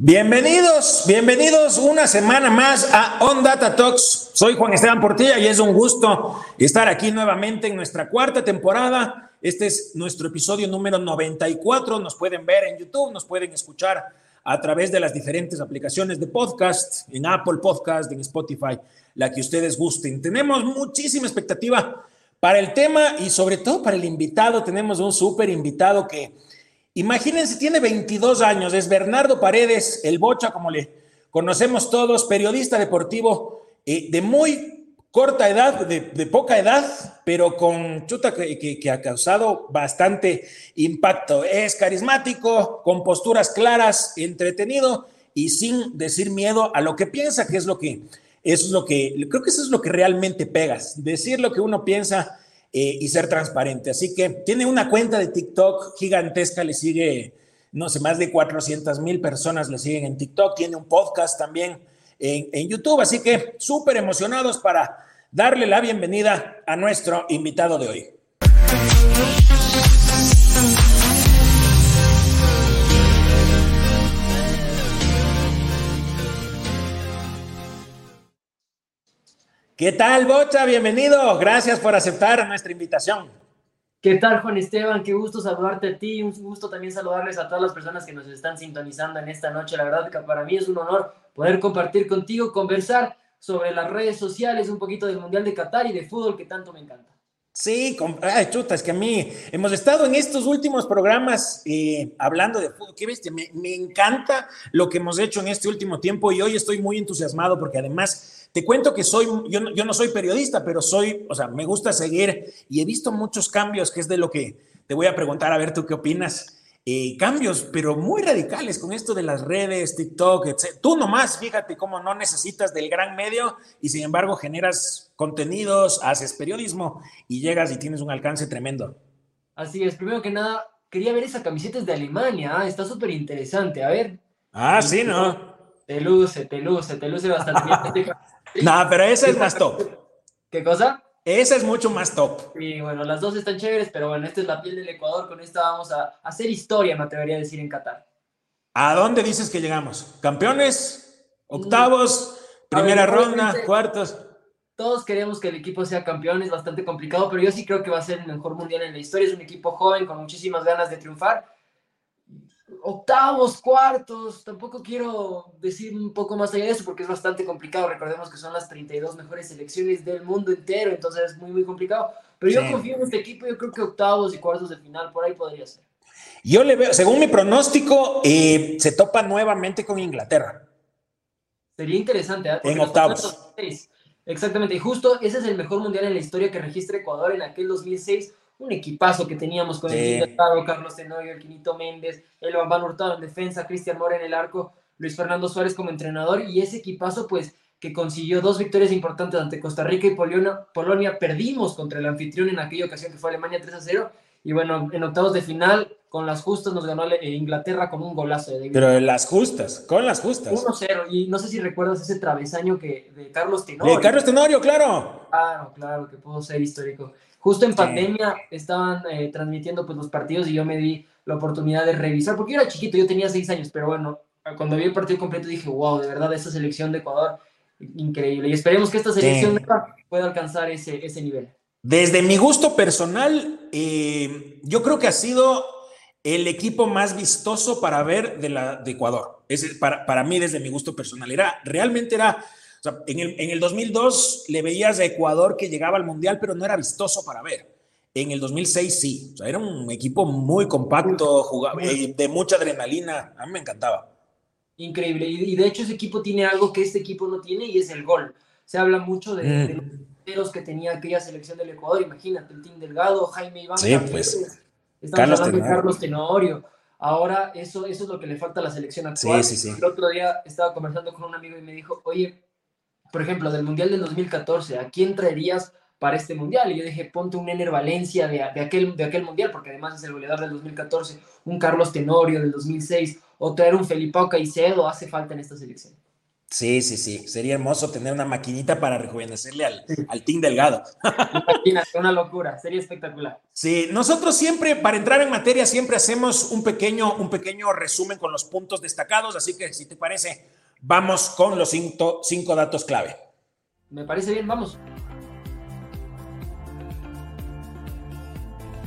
Bienvenidos, bienvenidos una semana más a On Data Talks. Soy Juan Esteban Portilla y es un gusto estar aquí nuevamente en nuestra cuarta temporada. Este es nuestro episodio número 94. Nos pueden ver en YouTube, nos pueden escuchar a través de las diferentes aplicaciones de podcast, en Apple Podcast, en Spotify, la que ustedes gusten. Tenemos muchísima expectativa para el tema y sobre todo para el invitado. Tenemos un súper invitado que Imagínense, tiene 22 años, es Bernardo Paredes, el Bocha, como le conocemos todos, periodista deportivo eh, de muy corta edad, de, poca edad, pero con chuta que, ha causado bastante impacto. Es carismático, con posturas claras, entretenido y sin decir miedo a lo que piensa, que es lo que, es lo que, creo que eso es lo que realmente pegas, decir lo que uno piensa eh, y ser transparente. Así que tiene una cuenta de TikTok gigantesca, le sigue, no sé, más de 400 mil personas le siguen en TikTok, tiene un podcast también en, YouTube, así que súper emocionados para darle la bienvenida a nuestro invitado de hoy. ¿Qué tal, Bocha? Bienvenido. Gracias por aceptar nuestra invitación. ¿Qué tal, Juan Esteban? Qué gusto saludarte a ti. Un gusto también saludarles a todas las personas que nos están sintonizando en esta noche. La verdad que para mí es un honor poder compartir contigo, conversar sobre las redes sociales, un poquito del Mundial de Qatar y de fútbol que tanto me encanta. Sí, chuta, es que a mí hemos estado en estos últimos programas eh, hablando de fútbol. ¿Qué viste? Me, me encanta lo que hemos hecho en este último tiempo y hoy estoy muy entusiasmado porque además te cuento que soy, yo no, yo no soy periodista, pero soy, o sea, me gusta seguir y he visto muchos cambios, que es de lo que te voy a preguntar, a ver tú qué opinas. Eh, cambios, pero muy radicales con esto de las redes, TikTok, etc. Tú nomás, fíjate cómo no necesitas del gran medio y sin embargo generas contenidos, haces periodismo y llegas y tienes un alcance tremendo. Así es, primero que nada, quería ver esa camiseta de Alemania, ah, está súper interesante, a ver. Ah, sí, ¿no? Te luce, te luce, te luce bastante bien. no, pero esa es más top. ¿Qué cosa? Esa es mucho más top. Sí, bueno, las dos están chéveres, pero bueno, esta es la piel del Ecuador. Con esta vamos a hacer historia, me atrevería a decir, en Qatar. ¿A dónde dices que llegamos? ¿Campeones? ¿Octavos? ¿Primera ronda? ¿Cuartos? Todos queremos que el equipo sea campeón, es bastante complicado, pero yo sí creo que va a ser el mejor mundial en la historia. Es un equipo joven con muchísimas ganas de triunfar octavos, cuartos, tampoco quiero decir un poco más allá de eso porque es bastante complicado. Recordemos que son las 32 mejores selecciones del mundo entero, entonces es muy, muy complicado. Pero yo confío en este equipo, yo creo que octavos y cuartos de final, por ahí podría ser. Yo le veo, según mi pronóstico, eh, se topa nuevamente con Inglaterra. Sería interesante. ¿eh? En octavos. Exactamente, y justo ese es el mejor mundial en la historia que registra Ecuador en aquel 2006 un equipazo que teníamos con el Estado, Carlos Tenorio, el Quinito Méndez, el Bambán Hurtado en defensa, Cristian Mora en el arco, Luis Fernando Suárez como entrenador y ese equipazo pues que consiguió dos victorias importantes ante Costa Rica y Polonia, Polonia perdimos contra el anfitrión en aquella ocasión que fue Alemania 3 a 0 y bueno, en octavos de final con las justas nos ganó eh, Inglaterra con un golazo de David. Pero las justas, con las justas. 1-0 y no sé si recuerdas ese travesaño que de Carlos Tenorio. De Carlos Tenorio, claro. Claro, claro, que pudo ser histórico. Justo en pandemia estaban eh, transmitiendo pues, los partidos y yo me di la oportunidad de revisar, porque yo era chiquito, yo tenía seis años, pero bueno, cuando vi el partido completo dije, wow, de verdad, esa selección de Ecuador, increíble. Y esperemos que esta selección pueda alcanzar ese, ese nivel. Desde mi gusto personal, eh, yo creo que ha sido el equipo más vistoso para ver de, la, de Ecuador. Es, para, para mí, desde mi gusto personal, era, realmente era o sea, en el, en el 2002 le veías a Ecuador que llegaba al Mundial, pero no era vistoso para ver. En el 2006 sí, o sea, era un equipo muy compacto, jugaba, eh, de mucha adrenalina, a mí me encantaba. Increíble, y, de hecho ese equipo tiene algo que este equipo no tiene y es el gol. Se habla mucho de, mm. los que tenía aquella selección del Ecuador, imagínate, el Team Delgado, Jaime Iván. Sí, pues. Carlos hablando de Carlos Tenorio. Ahora eso, eso es lo que le falta a la selección actual. Sí, sí, sí. El otro día estaba conversando con un amigo y me dijo, oye, por ejemplo, del Mundial del 2014, ¿a quién traerías para este Mundial? Y yo dije, ponte un Ener Valencia de, aquel, de aquel Mundial, porque además es el goleador del 2014, un Carlos Tenorio del 2006, o traer un Felipao Caicedo, hace falta en esta selección. Sí, sí, sí. Sería hermoso tener una maquinita para rejuvenecerle al, al Team Delgado. Imagínate, una locura. Sería espectacular. Sí, nosotros siempre, para entrar en materia, siempre hacemos un pequeño, un pequeño resumen con los puntos destacados. Así que, si te parece, vamos con los cinco, cinco datos clave. Me parece bien, vamos.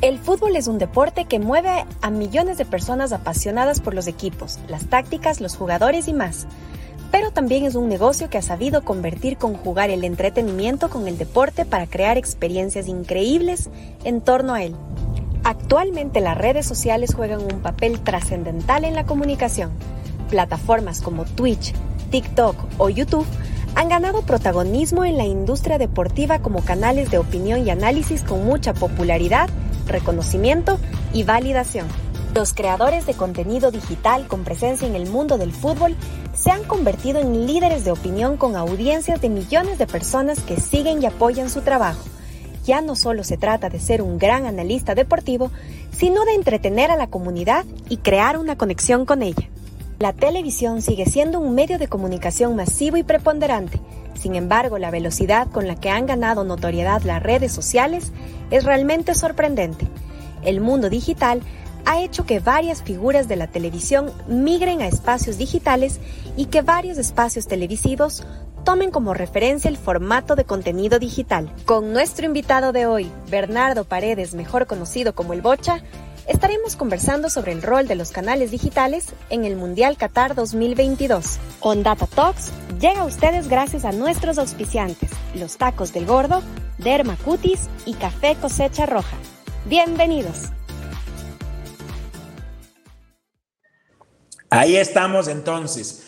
El fútbol es un deporte que mueve a millones de personas apasionadas por los equipos, las tácticas, los jugadores y más. Pero también es un negocio que ha sabido convertir conjugar el entretenimiento con el deporte para crear experiencias increíbles en torno a él. Actualmente las redes sociales juegan un papel trascendental en la comunicación. Plataformas como Twitch, TikTok o YouTube han ganado protagonismo en la industria deportiva como canales de opinión y análisis con mucha popularidad reconocimiento y validación. Los creadores de contenido digital con presencia en el mundo del fútbol se han convertido en líderes de opinión con audiencias de millones de personas que siguen y apoyan su trabajo. Ya no solo se trata de ser un gran analista deportivo, sino de entretener a la comunidad y crear una conexión con ella. La televisión sigue siendo un medio de comunicación masivo y preponderante, sin embargo, la velocidad con la que han ganado notoriedad las redes sociales es realmente sorprendente. El mundo digital ha hecho que varias figuras de la televisión migren a espacios digitales y que varios espacios televisivos tomen como referencia el formato de contenido digital. Con nuestro invitado de hoy, Bernardo Paredes, mejor conocido como el Bocha, estaremos conversando sobre el rol de los canales digitales en el Mundial Qatar 2022. On Data Talks llega a ustedes gracias a nuestros auspiciantes, los tacos del gordo, Derma Cutis y Café Cosecha Roja. Bienvenidos. Ahí estamos entonces.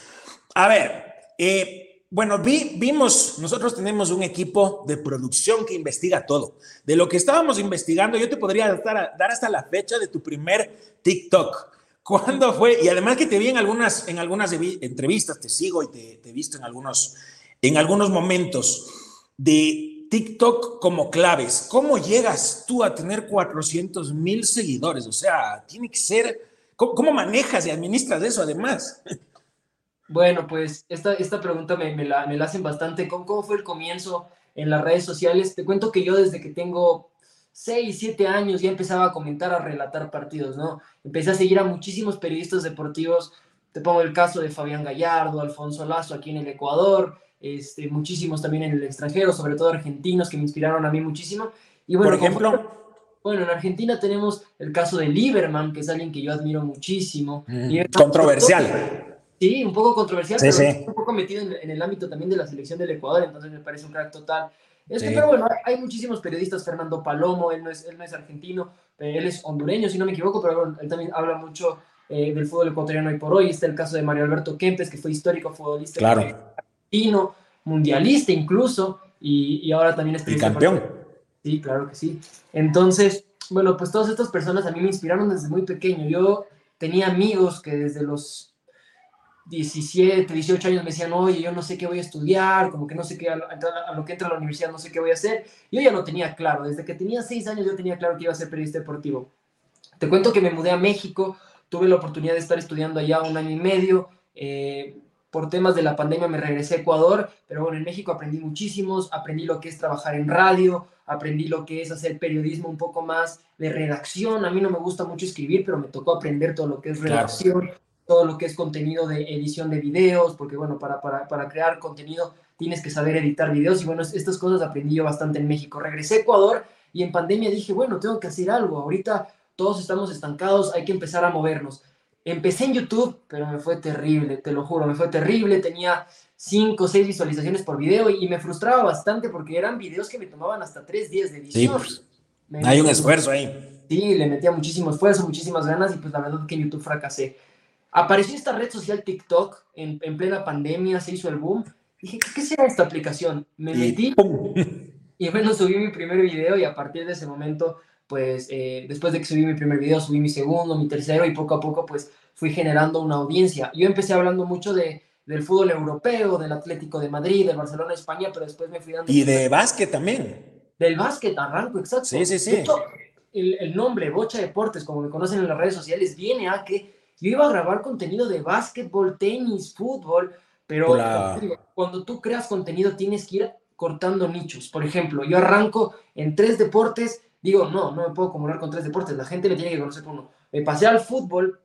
A ver, eh, bueno, vimos, nosotros tenemos un equipo de producción que investiga todo. De lo que estábamos investigando, yo te podría dar, hasta la fecha de tu primer TikTok. ¿Cuándo fue? Y además que te vi en algunas, en algunas entrevistas, te sigo y te, te he visto en algunos, en algunos momentos de TikTok como claves. ¿Cómo llegas tú a tener 400 mil seguidores? O sea, tiene que ser, ¿cómo, ¿cómo, manejas y administras eso además? Bueno, pues esta, esta pregunta me, me, la, me la hacen bastante. ¿Cómo, ¿Cómo fue el comienzo en las redes sociales? Te cuento que yo desde que tengo 6, 7 años ya empezaba a comentar, a relatar partidos, ¿no? Empecé a seguir a muchísimos periodistas deportivos. Te pongo el caso de Fabián Gallardo, Alfonso Lazo aquí en el Ecuador, este, muchísimos también en el extranjero, sobre todo argentinos que me inspiraron a mí muchísimo. Y bueno, Por ejemplo, bueno, en Argentina tenemos el caso de Lieberman, que es alguien que yo admiro muchísimo. Mm, controversial. Sí, un poco controversial, pero un poco metido en, el ámbito también de la selección del Ecuador, entonces me parece un crack total. Este, Pero bueno, hay, muchísimos periodistas, Fernando Palomo, él no es, él no es argentino, eh, él es hondureño, si no me equivoco, pero él también habla mucho eh, del fútbol ecuatoriano hoy por hoy. Está el caso de Mario Alberto Kempes, que fue histórico futbolista claro. argentino, mundialista incluso, y, y ahora también es Y campeón. Sí, claro que sí. Entonces, bueno, pues todas estas personas a mí me inspiraron desde muy pequeño. Yo tenía amigos que desde los 17, 18 años me decían, oye, yo no sé qué voy a estudiar, como que no sé qué, a lo, que entra a la universidad no sé qué voy a hacer. Yo ya lo tenía claro, desde que tenía 6 años yo tenía claro que iba a ser periodista deportivo. Te cuento que me mudé a México, tuve la oportunidad de estar estudiando allá un año y medio, eh, por temas de la pandemia me regresé a Ecuador, pero bueno, en México aprendí muchísimos, aprendí lo que es trabajar en radio, aprendí lo que es hacer periodismo un poco más de redacción. A mí no me gusta mucho escribir, pero me tocó aprender todo lo que es redacción, claro todo lo que es contenido de edición de videos, porque bueno, para, para, para, crear contenido tienes que saber editar videos y bueno, estas cosas aprendí yo bastante en México. Regresé a Ecuador y en pandemia dije, bueno, tengo que hacer algo, ahorita todos estamos estancados, hay que empezar a movernos. Empecé en YouTube, pero me fue terrible, te lo juro, me fue terrible, tenía 5 o 6 visualizaciones por video y, me frustraba bastante porque eran videos que me tomaban hasta 3 días de edición. Sí, pues, hay un esfuerzo ahí. Sí, le metía muchísimo esfuerzo, muchísimas ganas y pues la verdad que en YouTube fracasé. Apareció esta red social TikTok en, en plena pandemia, se hizo el boom. Dije, ¿qué será esta aplicación? Me metí y bueno, subí mi primer video y a partir de ese momento, pues eh, después de que subí mi primer video, subí mi segundo, mi tercero y poco a poco pues fui generando una audiencia. Yo empecé hablando mucho de, del fútbol europeo, del Atlético de Madrid, del Barcelona, España, pero después me fui dando... Y de básquet también. Del básquet, arranco, exacto. Sí, sí, sí. el, el nombre Bocha Deportes, como me conocen en las redes sociales, viene a que yo iba a grabar contenido de básquetbol, tenis, fútbol, Pero cuando tú creas contenido tienes que ir cortando nichos. Por ejemplo, yo arranco en tres deportes, digo, no, no me puedo acumular con tres deportes, la gente me tiene que conocer con uno. Me pasé al fútbol,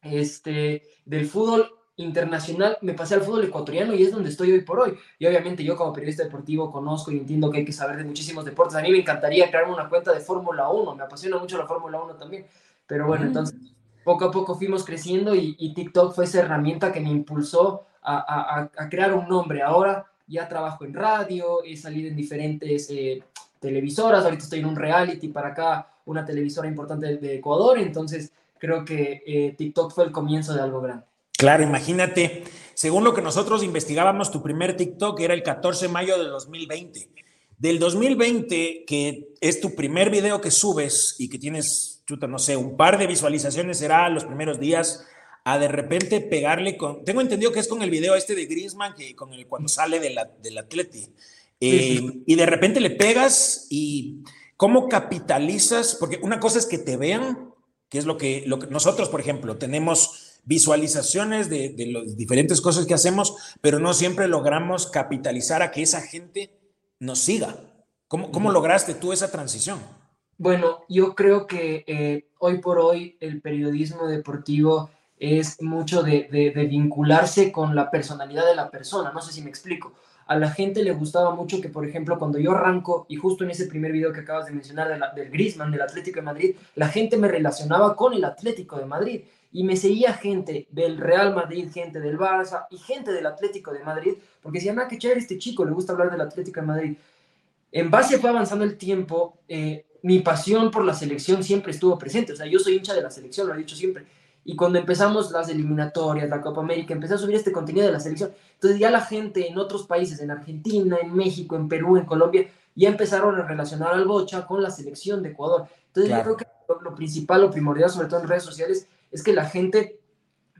este, del fútbol internacional, me pasé al fútbol ecuatoriano y es donde estoy hoy por hoy. Y obviamente yo como periodista deportivo conozco y entiendo que hay que saber de muchísimos deportes. A mí me encantaría crearme una cuenta de Fórmula 1, me apasiona mucho la Fórmula 1 también. Pero bueno, entonces poco a poco fuimos creciendo y, TikTok fue esa herramienta que me impulsó a, crear un nombre. Ahora ya trabajo en radio, he salido en diferentes eh, televisoras, ahorita estoy en un reality para acá, una televisora importante de, Ecuador, entonces creo que eh, TikTok fue el comienzo de algo grande. Claro, imagínate, según lo que nosotros investigábamos, tu primer TikTok era el 14 de mayo del 2020. Del 2020, que es tu primer video que subes y que tienes, chuta, no sé, un par de visualizaciones será los primeros días, a de repente pegarle con, tengo entendido que es con el video este de Griezmann, que con el cuando sale de la, del Atleti, eh, y de repente le pegas y cómo capitalizas, porque una cosa es que te vean, que es lo que, lo que nosotros, por ejemplo, tenemos visualizaciones de, de las diferentes cosas que hacemos, pero no siempre logramos capitalizar a que esa gente nos siga. ¿Cómo, cómo lograste tú esa transición? Bueno, yo creo que eh, hoy por hoy el periodismo deportivo es mucho de, vincularse con la personalidad de la persona. No sé si me explico. A la gente le gustaba mucho que, por ejemplo, cuando yo arranco, y justo en ese primer video que acabas de mencionar del Griezmann, del Atlético de Madrid, la gente me relacionaba con el Atlético de Madrid y me seguía gente del Real Madrid, gente del Barça y gente del Atlético de Madrid, porque decían, ah, qué chévere este chico, le gusta hablar del Atlético de Madrid. En base fue avanzando el tiempo, eh, mi pasión por la selección siempre estuvo presente, o sea, yo soy hincha de la selección, lo he dicho siempre, y cuando empezamos las eliminatorias, la Copa América, empecé a subir este contenido de la selección, entonces ya la gente en otros países, en Argentina, en México, en Perú, en Colombia, ya empezaron a relacionar al Bocha con la selección de Ecuador. Entonces yo creo que lo principal, lo primordial, sobre todo en redes sociales, es que la gente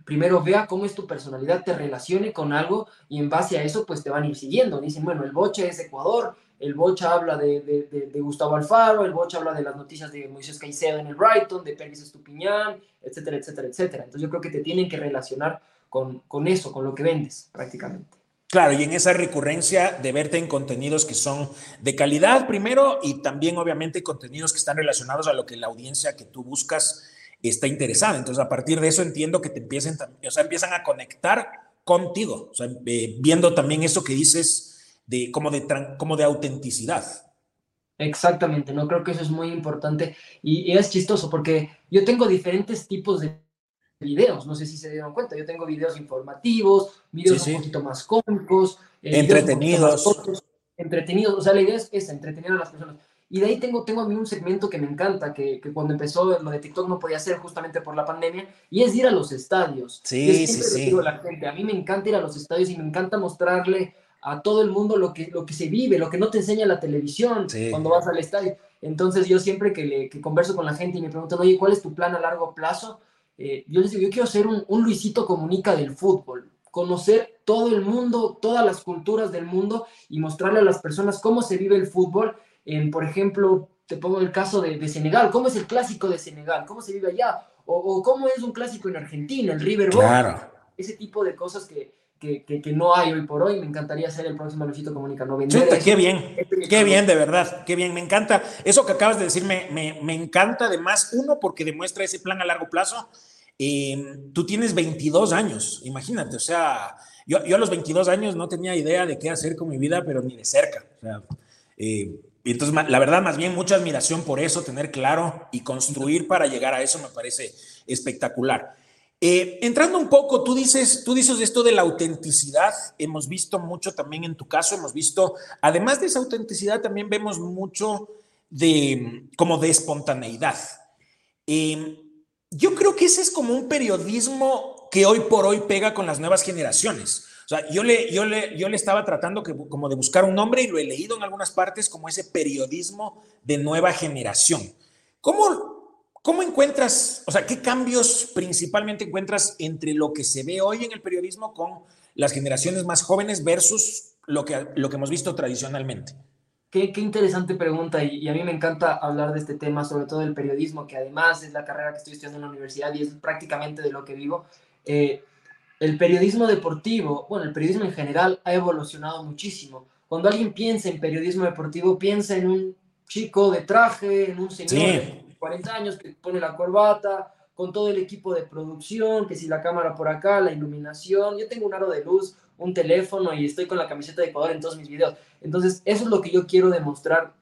primero vea cómo es tu personalidad, te relacione con algo y en base a eso pues te van a ir siguiendo. Dicen, bueno, el Bocha es Ecuador, el Bocha habla de, Gustavo Alfaro, el Bocha habla de las noticias de Moisés Caicedo en el Brighton, de Pérez Estupiñán, etcétera, etcétera, etcétera. Entonces yo creo que te tienen que relacionar con, con eso, con lo que vendes prácticamente. Claro, y en esa recurrencia de verte en contenidos que son de calidad primero y también obviamente contenidos que están relacionados a lo que la audiencia que tú buscas está interesada. Entonces, a partir de eso entiendo que te empiecen, o sea, empiezan a conectar contigo, eh, viendo también eso que dices de como de como de autenticidad. Exactamente, no creo que eso es muy importante y, es chistoso porque yo tengo diferentes tipos de videos, no sé si se dieron cuenta, yo tengo videos informativos, videos un poquito más cómicos, eh, entretenidos. entretenidos, o sea, la idea es, es entretener a las personas. Y de ahí tengo, tengo a mí un segmento que me encanta, que, que, cuando empezó lo de TikTok no podía hacer justamente por la pandemia, y es ir a los estadios. Sí, sí, sí. Digo a, la gente, a mí me encanta ir a los estadios y me encanta mostrarle a todo el mundo lo que, lo que se vive, lo que no te enseña la televisión cuando vas al estadio. Entonces yo siempre que, le, que converso con la gente y me preguntan, oye, ¿cuál es tu plan a largo plazo? Eh, yo les digo, yo quiero ser un, un Luisito Comunica del fútbol, conocer todo el mundo, todas las culturas del mundo y mostrarle a las personas cómo se vive el fútbol en, por ejemplo, te pongo el caso de, Senegal, ¿cómo es el clásico de Senegal? ¿Cómo se vive allá? O, cómo es un clásico en Argentina, el River Claro. Ese tipo de cosas que, que, que, no hay hoy por hoy. Me encantaría ser el próximo Luisito Comunica. No qué bien, qué bien, de verdad, qué bien. Me encanta. Eso que acabas de decir me, me, me encanta además, uno, porque demuestra ese plan a largo plazo. Eh, tú tienes 22 años, imagínate, o sea, yo, yo, a los 22 años no tenía idea de qué hacer con mi vida, pero ni de cerca. O sea, eh, entonces, la verdad, más bien mucha admiración por eso, tener claro y construir para llegar a eso me parece espectacular. Eh, entrando un poco, tú dices, tú dices esto de la autenticidad, hemos visto mucho también en tu caso, hemos visto, además de esa autenticidad, también vemos mucho de, como de espontaneidad. Eh, yo creo que ese es como un periodismo que hoy por hoy pega con las nuevas generaciones. O sea, yo le, yo le, yo le estaba tratando como de buscar un nombre y lo he leído en algunas partes como ese periodismo de nueva generación. ¿Cómo, cómo encuentras, o sea, qué cambios principalmente encuentras entre lo que se ve hoy en el periodismo con las generaciones más jóvenes versus lo que, lo que hemos visto tradicionalmente? Qué, qué, interesante pregunta y, a mí me encanta hablar de este tema, sobre todo del periodismo, que además es la carrera que estoy estudiando en la universidad y es prácticamente de lo que vivo. Eh, el periodismo deportivo, bueno, el periodismo en general ha evolucionado muchísimo. Cuando alguien piensa en periodismo deportivo, piensa en un chico de traje, en un señor de 40 años que pone la corbata, con todo el equipo de producción, que si la cámara por acá, la iluminación, yo tengo un aro de luz, un teléfono y estoy con la camiseta de Ecuador en todos mis videos. Entonces, eso es lo que yo quiero demostrar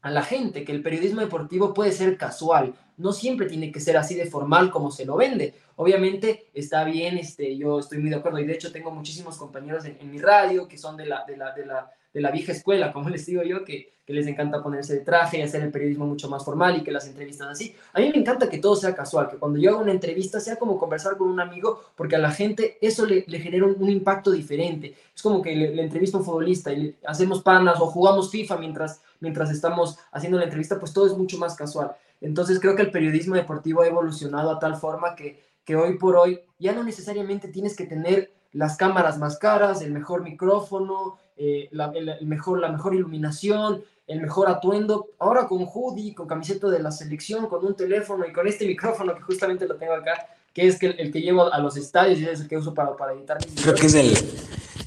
a la gente, que el periodismo deportivo puede ser casual, no siempre tiene que ser así de formal como se lo vende. Obviamente está bien, este, yo estoy muy de acuerdo y de hecho tengo muchísimos compañeros en, mi radio que son de la, de la, de la de la vieja escuela, como les digo yo, que, les encanta ponerse de traje y hacer el periodismo mucho más formal y que las entrevistas así. A mí me encanta que todo sea casual, que cuando yo hago una entrevista sea como conversar con un amigo, porque a la gente eso le, genera un, impacto diferente. Es como que le, entrevista a un futbolista y hacemos panas o jugamos FIFA mientras, mientras estamos haciendo la entrevista, pues todo es mucho más casual. Entonces creo que el periodismo deportivo ha evolucionado a tal forma que, que hoy por hoy ya no necesariamente tienes que tener las cámaras más caras, el mejor micrófono, eh, la, el, mejor, la mejor iluminación, el mejor atuendo. Ahora con hoodie, con camiseta de la selección, con un teléfono y con este micrófono que justamente lo tengo acá, que es el, que llevo a los estadios y es el que uso para, para editar mis Creo que es el,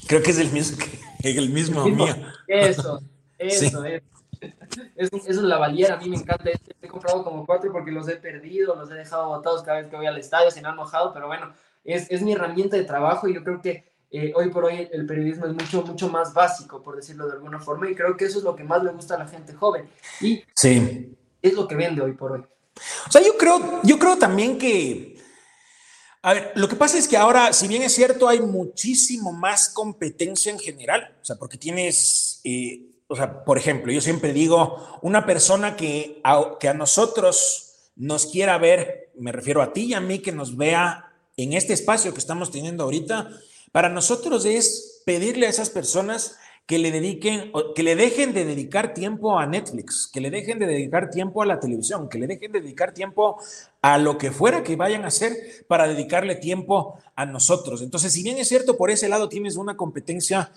creo que es el mismo, el mismo, mío. Eso, eso, es. Es, es una lavaliera, a mí me encanta. Este, he comprado como cuatro porque los he perdido, los he dejado botados cada vez que voy al estadio, se me han mojado, pero bueno, es, es mi herramienta de trabajo y yo creo que eh, hoy por hoy el periodismo es mucho, mucho más básico, por decirlo de alguna forma, y creo que eso es lo que más le gusta a la gente joven. Y sí. es lo que vende hoy por hoy. O sea, yo creo, yo creo también que, a ver, lo que pasa es que ahora, si bien es cierto, hay muchísimo más competencia en general, o sea, porque tienes, eh, o sea, por ejemplo, yo siempre digo, una persona que que a nosotros nos quiera ver, me refiero a ti y a mí, que nos vea en este espacio que estamos teniendo ahorita, para nosotros es pedirle a esas personas que le dediquen, que le dejen de dedicar tiempo a Netflix, que le dejen de dedicar tiempo a la televisión, que le dejen de dedicar tiempo a lo que fuera que vayan a hacer para dedicarle tiempo a nosotros. Entonces, si bien es cierto, por ese lado tienes una competencia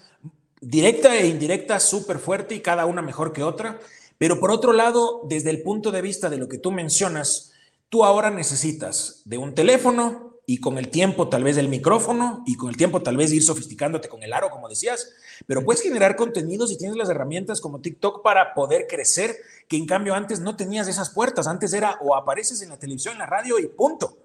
directa e indirecta súper fuerte y cada una mejor que otra, pero por otro lado, desde el punto de vista de lo que tú mencionas, tú ahora necesitas de un teléfono, y con el tiempo tal vez el micrófono y con el tiempo tal vez ir sofisticándote con el aro, como decías, pero puedes generar contenidos y tienes las herramientas como TikTok para poder crecer, que en cambio antes no tenías esas puertas, antes era o apareces en la televisión, en la radio y punto.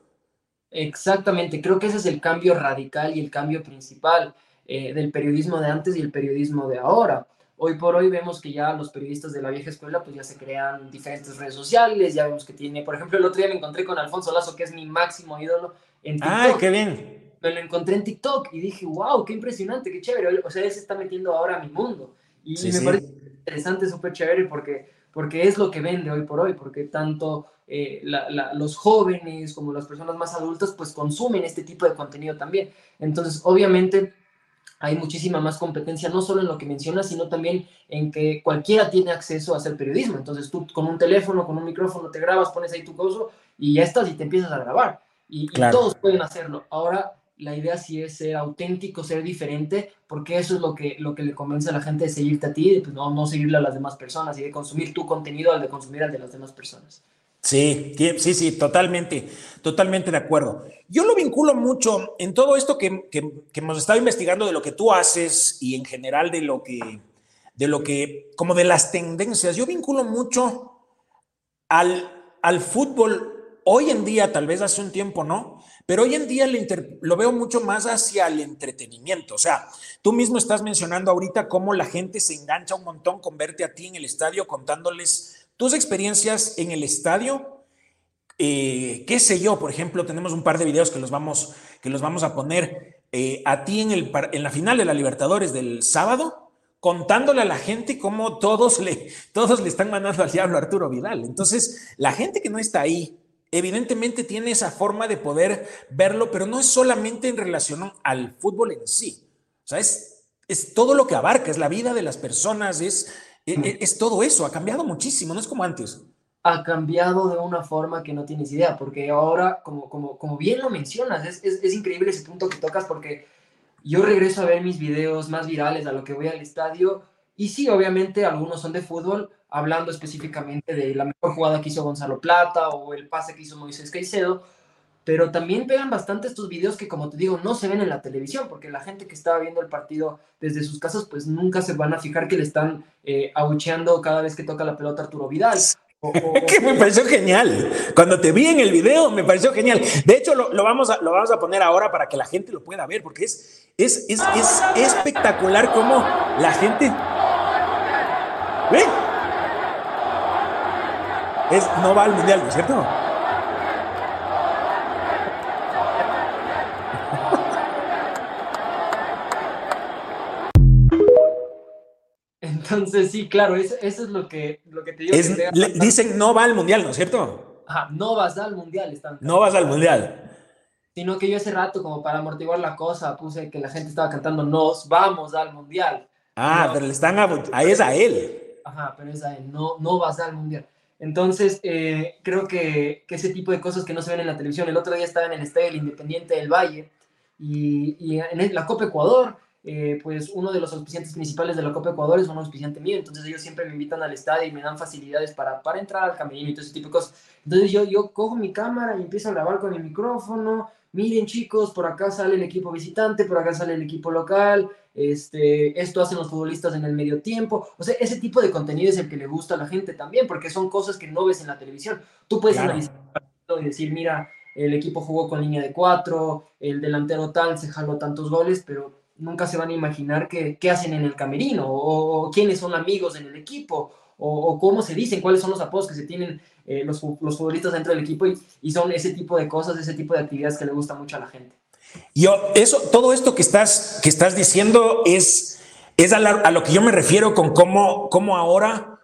Exactamente, creo que ese es el cambio radical y el cambio principal eh, del periodismo de antes y el periodismo de ahora. Hoy por hoy vemos que ya los periodistas de la vieja escuela pues ya se crean diferentes redes sociales, ya vemos que tiene, por ejemplo, el otro día me encontré con Alfonso Lazo, que es mi máximo ídolo, en TikTok. ¡Ay, qué bien! Me lo encontré en TikTok y dije, wow, qué impresionante, qué chévere. O sea, él se está metiendo ahora a mi mundo. Y me parece interesante, súper chévere, porque, porque es lo que vende hoy por hoy, porque tanto eh, los jóvenes como las personas más adultas, pues consumen este tipo de contenido también. Entonces, obviamente, hay muchísima más competencia, no solo en lo que mencionas, sino también en que cualquiera tiene acceso a hacer periodismo. Entonces tú con un teléfono, con un micrófono, te grabas, pones ahí tu coso y ya estás y te empiezas a grabar y, todos pueden hacerlo. Ahora, la idea sí es ser auténtico, ser diferente, porque eso es lo que, lo que le convence a la gente de seguirte a ti, pues no, no seguirle a las demás personas y de consumir tu contenido al de consumir al de las demás personas. Sí, sí, sí, totalmente, totalmente de acuerdo. Yo lo vinculo mucho en todo esto que, que, que, hemos estado investigando de lo que tú haces y en general de lo que, de lo que, como de las tendencias. Yo vinculo mucho al, al fútbol Hoy en día, tal vez hace un tiempo no, pero hoy en día lo veo mucho más hacia el entretenimiento. O sea, tú mismo estás mencionando ahorita cómo la gente se engancha un montón con verte a ti en el estadio contándoles tus experiencias en el estadio. Eh, qué sé yo, por ejemplo, tenemos un par de videos que los vamos, que los vamos a poner eh, a ti en, el, en la final de la Libertadores del sábado, contándole a la gente cómo todos le, todos le están mandando al diablo a Arturo Vidal. Entonces, la gente que no está ahí, evidentemente tiene esa forma de poder verlo, pero no es solamente en relación al fútbol en sí. O sea, es, es todo lo que abarca, es la vida de las personas, es, e, e, es, todo eso, ha cambiado muchísimo, no es como antes. Ha cambiado de una forma que no tienes idea, porque ahora, como, como, como bien lo mencionas, es, es, es increíble ese punto que tocas, porque yo regreso a ver mis videos más virales a lo que voy al estadio, y sí, obviamente algunos son de fútbol, hablando específicamente de la mejor jugada que hizo Gonzalo Plata o el pase que hizo Moisés Caicedo, pero también pegan bastante estos videos que, como te digo, no se ven en la televisión, porque la gente que estaba viendo el partido desde sus casas, pues nunca se van a fijar que le están eh, abucheando cada vez que toca la pelota Arturo Vidal. que me pareció genial. Cuando te vi en el video, me pareció genial. De hecho, lo, vamos, a, lo vamos a poner ahora para que la gente lo pueda ver, porque es, es, es, es espectacular cómo la gente... ¿Ven? Es, no va al mundial, ¿no es cierto? Entonces, sí, claro, eso, es lo que, lo que te digo. dicen no va al mundial, ¿no es cierto? Ajá, no vas al mundial. Están no vas al mundial. Sino que yo hace rato, como para amortiguar la cosa, puse que la gente estaba cantando nos vamos al mundial. Ah, pero le están a, ahí es a él. Ajá, pero es a él, no, no vas al mundial. Entonces, eh, creo que, que, ese tipo de cosas que no se ven en la televisión. El otro día estaba en el estadio Independiente del Valle y, y en la Copa Ecuador eh, pues uno de los auspiciantes principales de la Copa Ecuador es un auspiciante mío, entonces ellos siempre me invitan al estadio y me dan facilidades para, para entrar al camerino y todo ese tipo de cosas. Entonces yo, yo cojo mi cámara y empiezo a grabar con el micrófono, miren chicos, por acá sale el equipo visitante, por acá sale el equipo local, este, esto hacen los futbolistas en el medio tiempo, o sea, ese tipo de contenido es el que le gusta a la gente también, porque son cosas que no ves en la televisión. Tú puedes analizar y decir, mira, el equipo jugó con línea de cuatro, el delantero tal se jaló tantos goles, pero nunca se van a imaginar qué, hacen en el camerino, o, quiénes son amigos en el equipo, o, cómo se dicen, cuáles son los apodos que se tienen eh, los, los, futbolistas dentro del equipo, y, son ese tipo de cosas, ese tipo de actividades que le gusta mucho a la gente. Yo, eso, todo esto que estás, que estás diciendo es, es a, a lo que yo me refiero con cómo, cómo ahora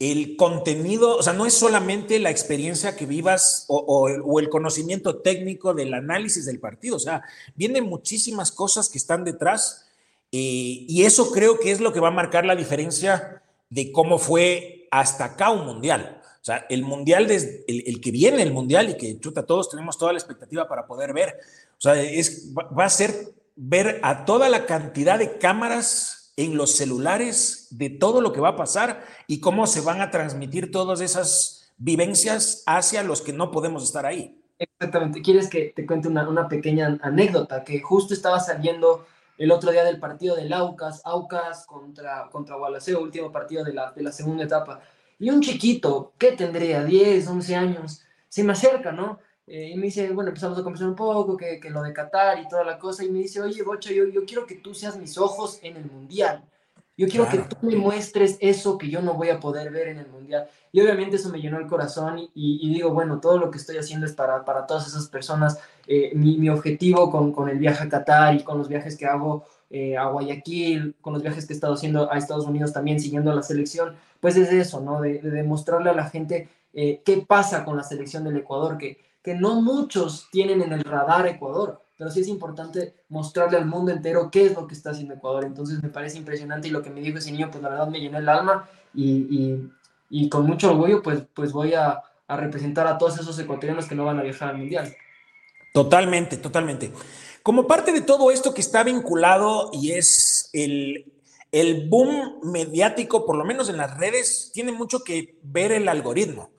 el contenido, o sea, no es solamente la experiencia que vivas o, el conocimiento técnico del análisis del partido, o sea, vienen muchísimas cosas que están detrás eh, y eso creo que es lo que va a marcar la diferencia de cómo fue hasta acá un mundial. O sea, el mundial, desde, el, que viene el mundial y que chuta, todos tenemos toda la expectativa para poder ver, o sea, es, va a ser ver a toda la cantidad de cámaras en los celulares de todo lo que va a pasar y cómo se van a transmitir todas esas vivencias hacia los que no podemos estar ahí. Exactamente. ¿Quieres que te cuente una, pequeña anécdota? Que justo estaba saliendo el otro día del partido del Aucas, Aucas contra, contra Gualaceo, último partido de la, de la segunda etapa. Y un chiquito, ¿qué tendría? 10, 11 años, se me acerca, ¿no? Eh, y me dice, bueno, empezamos a conversar un poco, que, que, lo de Qatar y toda la cosa, y me dice, oye, Bocha, yo, yo quiero que tú seas mis ojos en el Mundial. Yo quiero que tú me muestres eso que yo no voy a poder ver en el Mundial. Y obviamente eso me llenó el corazón y, y, digo, bueno, todo lo que estoy haciendo es para, para todas esas personas. Eh, mi, mi, objetivo con, con, el viaje a Qatar y con los viajes que hago eh, a Guayaquil, con los viajes que he estado haciendo a Estados Unidos también siguiendo la selección, pues es eso, ¿no? De, de demostrarle a la gente qué pasa con la selección del Ecuador, que que no muchos tienen en el radar Ecuador, pero sí es importante mostrarle al mundo entero qué es lo que está haciendo Ecuador. Entonces me parece impresionante y lo que me dijo ese niño, pues la verdad me llenó el alma y, y, con mucho orgullo pues, pues voy a, a, representar a todos esos ecuatorianos que no van a viajar al Mundial. Totalmente, totalmente. Como parte de todo esto que está vinculado y es el, el boom mediático, por lo menos en las redes, tiene mucho que ver el algoritmo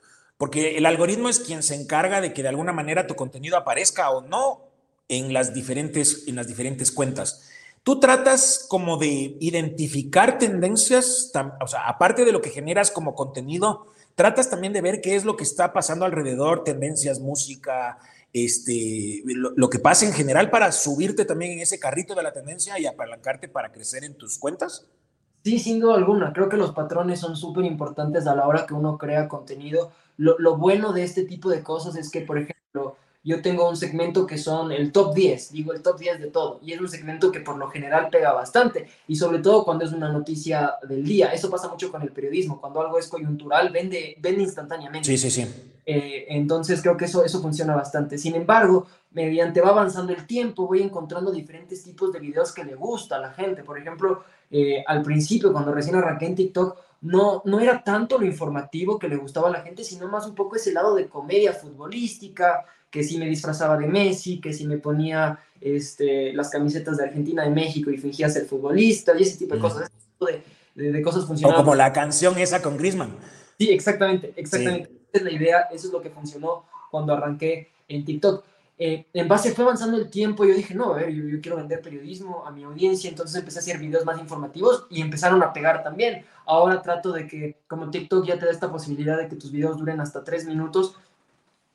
porque el algoritmo es quien se encarga de que de alguna manera tu contenido aparezca o no en las diferentes, en las diferentes cuentas. Tú tratas como de identificar tendencias, o sea, aparte de lo que generas como contenido, tratas también de ver qué es lo que está pasando alrededor, tendencias, música, este, lo, lo, que pasa en general para subirte también en ese carrito de la tendencia y apalancarte para crecer en tus cuentas? Sí, sin duda alguna. Creo que los patrones son súper importantes a la hora que uno crea contenido lo, bueno de este tipo de cosas es que, por ejemplo, yo tengo un segmento que son el top 10, digo el top 10 de todo, y es un segmento que por lo general pega bastante, y sobre todo cuando es una noticia del día. Eso pasa mucho con el periodismo, cuando algo es coyuntural, vende, vende instantáneamente. Sí, sí, sí. Eh, entonces creo que eso, eso funciona bastante. Sin embargo, mediante va avanzando el tiempo, voy encontrando diferentes tipos de videos que le gusta a la gente. Por ejemplo, eh, al principio, cuando recién arranqué en TikTok, no, no era tanto lo informativo que le gustaba a la gente, sino más un poco ese lado de comedia futbolística, que si me disfrazaba de Messi, que si me ponía este, las camisetas de Argentina, de México y fingía ser futbolista y ese tipo de cosas. Ese tipo de, de, cosas funcionaban. O como la canción esa con Griezmann. Sí, exactamente, exactamente. Esa es la idea, eso es lo que funcionó cuando arranqué en TikTok. Eh, en base fue avanzando el tiempo, yo dije, no, a ver, yo, yo, quiero vender periodismo a mi audiencia, entonces empecé a hacer videos más informativos y empezaron a pegar también. Ahora trato de que, como TikTok ya te da esta posibilidad de que tus videos duren hasta tres minutos,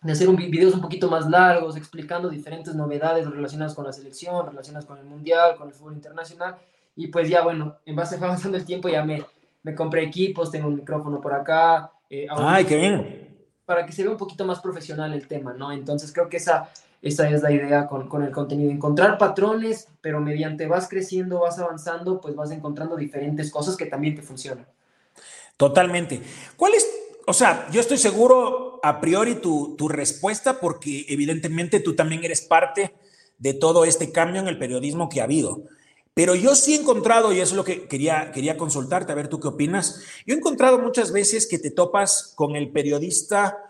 de hacer un, videos un poquito más largos, explicando diferentes novedades relacionadas con la selección, relacionadas con el Mundial, con el fútbol internacional. Y pues ya, bueno, en base fue avanzando el tiempo, ya me, me compré equipos, tengo un micrófono por acá. Eh, ¡Ay, qué bien! Para que se vea un poquito más profesional el tema, ¿no? Entonces creo que esa, esa es la idea con, con el contenido, encontrar patrones, pero mediante vas creciendo, vas avanzando, pues vas encontrando diferentes cosas que también te funcionan. Totalmente. ¿Cuál es o sea, yo estoy seguro a priori tu, tu, respuesta porque evidentemente tú también eres parte de todo este cambio en el periodismo que ha habido. Pero yo sí he encontrado, y eso es lo que quería, quería consultarte, a ver tú qué opinas, yo he encontrado muchas veces que te topas con el periodista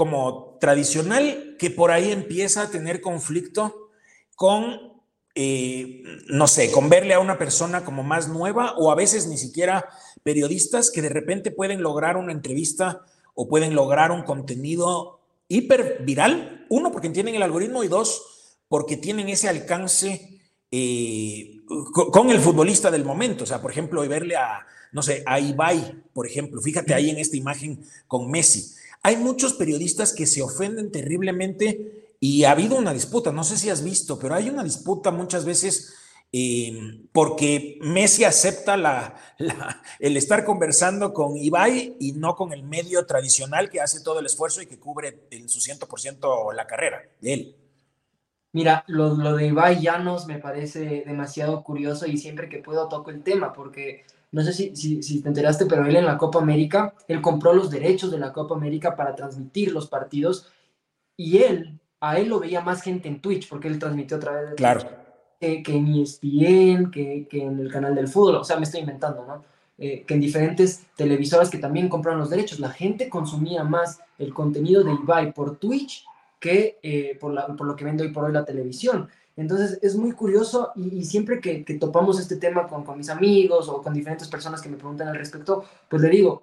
como tradicional que por ahí empieza a tener conflicto con, eh, no sé, con verle a una persona como más nueva o a veces ni siquiera periodistas que de repente pueden lograr una entrevista o pueden lograr un contenido hiper viral, uno porque tienen el algoritmo y dos porque tienen ese alcance eh, con el futbolista del momento, o sea, por ejemplo, verle a, no sé, a Ibai, por ejemplo, fíjate ahí en esta imagen con Messi. Hay muchos periodistas que se ofenden terriblemente y ha habido una disputa, no sé si has visto, pero hay una disputa muchas veces eh, porque Messi acepta el estar conversando con Ibai y no con el medio tradicional que hace todo el esfuerzo y que cubre en su 100% la carrera de él. Mira, lo, lo, de Ibai Llanos me parece demasiado curioso y siempre que puedo toco el tema porque no sé si, si, si, te enteraste, pero él en la Copa América, él compró los derechos de la Copa América para transmitir los partidos y él, a él lo veía más gente en Twitch porque él transmitió a través de claro. Twitch que, que en ESPN, que, que, en el canal del fútbol, o sea, me estoy inventando, ¿no? Eh, que en diferentes televisoras que también compran los derechos, la gente consumía más el contenido de Ibai por Twitch que eh, por, la, por, lo que vende hoy por hoy la televisión. Entonces es muy curioso y, siempre que, topamos este tema con, mis amigos o con diferentes personas que me preguntan al respecto, pues le digo,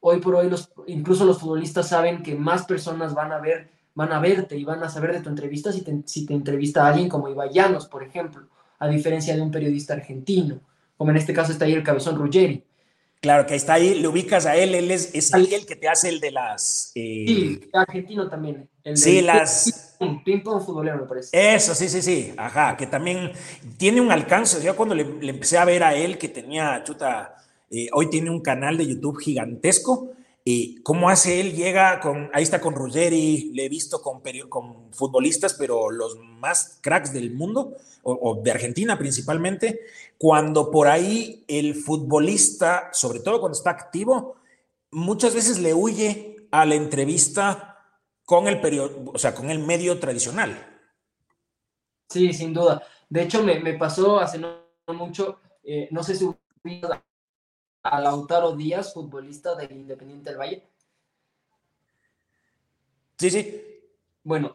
hoy por hoy incluso los futbolistas saben que más personas van a ver van a verte y van a saber de tu entrevista si te, si entrevista a alguien como Ibai Llanos, por ejemplo, a diferencia de un periodista argentino, como en este caso está ahí el cabezón Ruggeri. Claro, que está ahí, le ubicas a él, él es, es el que te hace el de las... Eh... Sí, argentino también. El sí, las... Ping pong futbolero, me parece. Eso, sí, sí, sí, ajá, que también tiene un alcance. Yo cuando le, le empecé a ver a él, que tenía, chuta, eh, hoy tiene un canal de YouTube gigantesco, y ¿Cómo hace él? Llega con, ahí está con Ruggeri, le he visto con, con futbolistas, pero los más cracks del mundo, o, de Argentina principalmente, cuando por ahí el futbolista, sobre todo cuando está activo, muchas veces le huye a la entrevista con el periodo, o sea, con el medio tradicional. Sí, sin duda. De hecho, me, me pasó hace no mucho, eh, no sé si a Lautaro Díaz, futbolista del Independiente del Valle? Sí, sí. Bueno,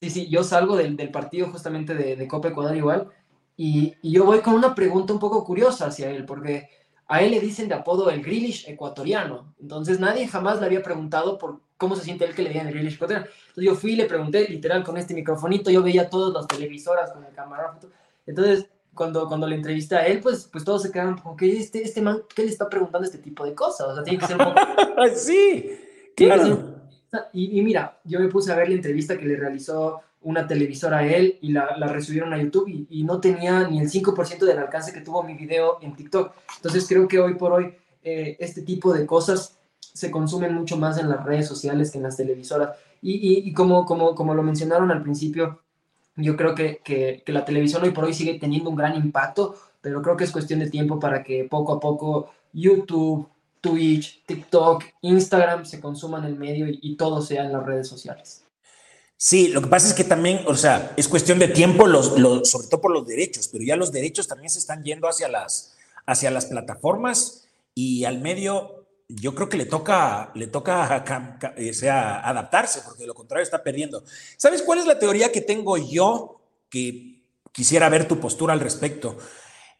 sí, sí, yo salgo del, del partido justamente de, de, Copa Ecuador igual, y, y, yo voy con una pregunta un poco curiosa hacia él, porque a él le dicen de apodo el Grealish ecuatoriano, entonces nadie jamás le había preguntado por cómo se siente él que le digan el Grealish ecuatoriano. Entonces yo fui y le pregunté, literal, con este microfonito, yo veía todas las televisoras con el camarógrafo, entonces cuando, cuando le entrevisté a él, pues, pues todos se quedaron como que este, este man, ¿qué le está preguntando este tipo de cosas? O sea, tiene que ser un poco... sí, claro. Y, y, mira, yo me puse a ver la entrevista que le realizó una televisora a él y la, la resubieron a YouTube y, y, no tenía ni el 5% del alcance que tuvo mi video en TikTok. Entonces creo que hoy por hoy eh, este tipo de cosas se consumen mucho más en las redes sociales que en las televisoras. Y, y, y como, como, como lo mencionaron al principio, yo creo que, que, la televisión hoy por hoy sigue teniendo un gran impacto, pero creo que es cuestión de tiempo para que poco a poco YouTube, Twitch, TikTok, Instagram se consuman el medio y, todo sea en las redes sociales. Sí, lo que pasa es que también, o sea, es cuestión de tiempo, los, sobre todo por los derechos, pero ya los derechos también se están yendo hacia las, hacia las plataformas y al medio yo creo que le toca, le toca eh, sea, adaptarse, porque de lo contrario está perdiendo. ¿Sabes cuál es la teoría que tengo yo? Que quisiera ver tu postura al respecto.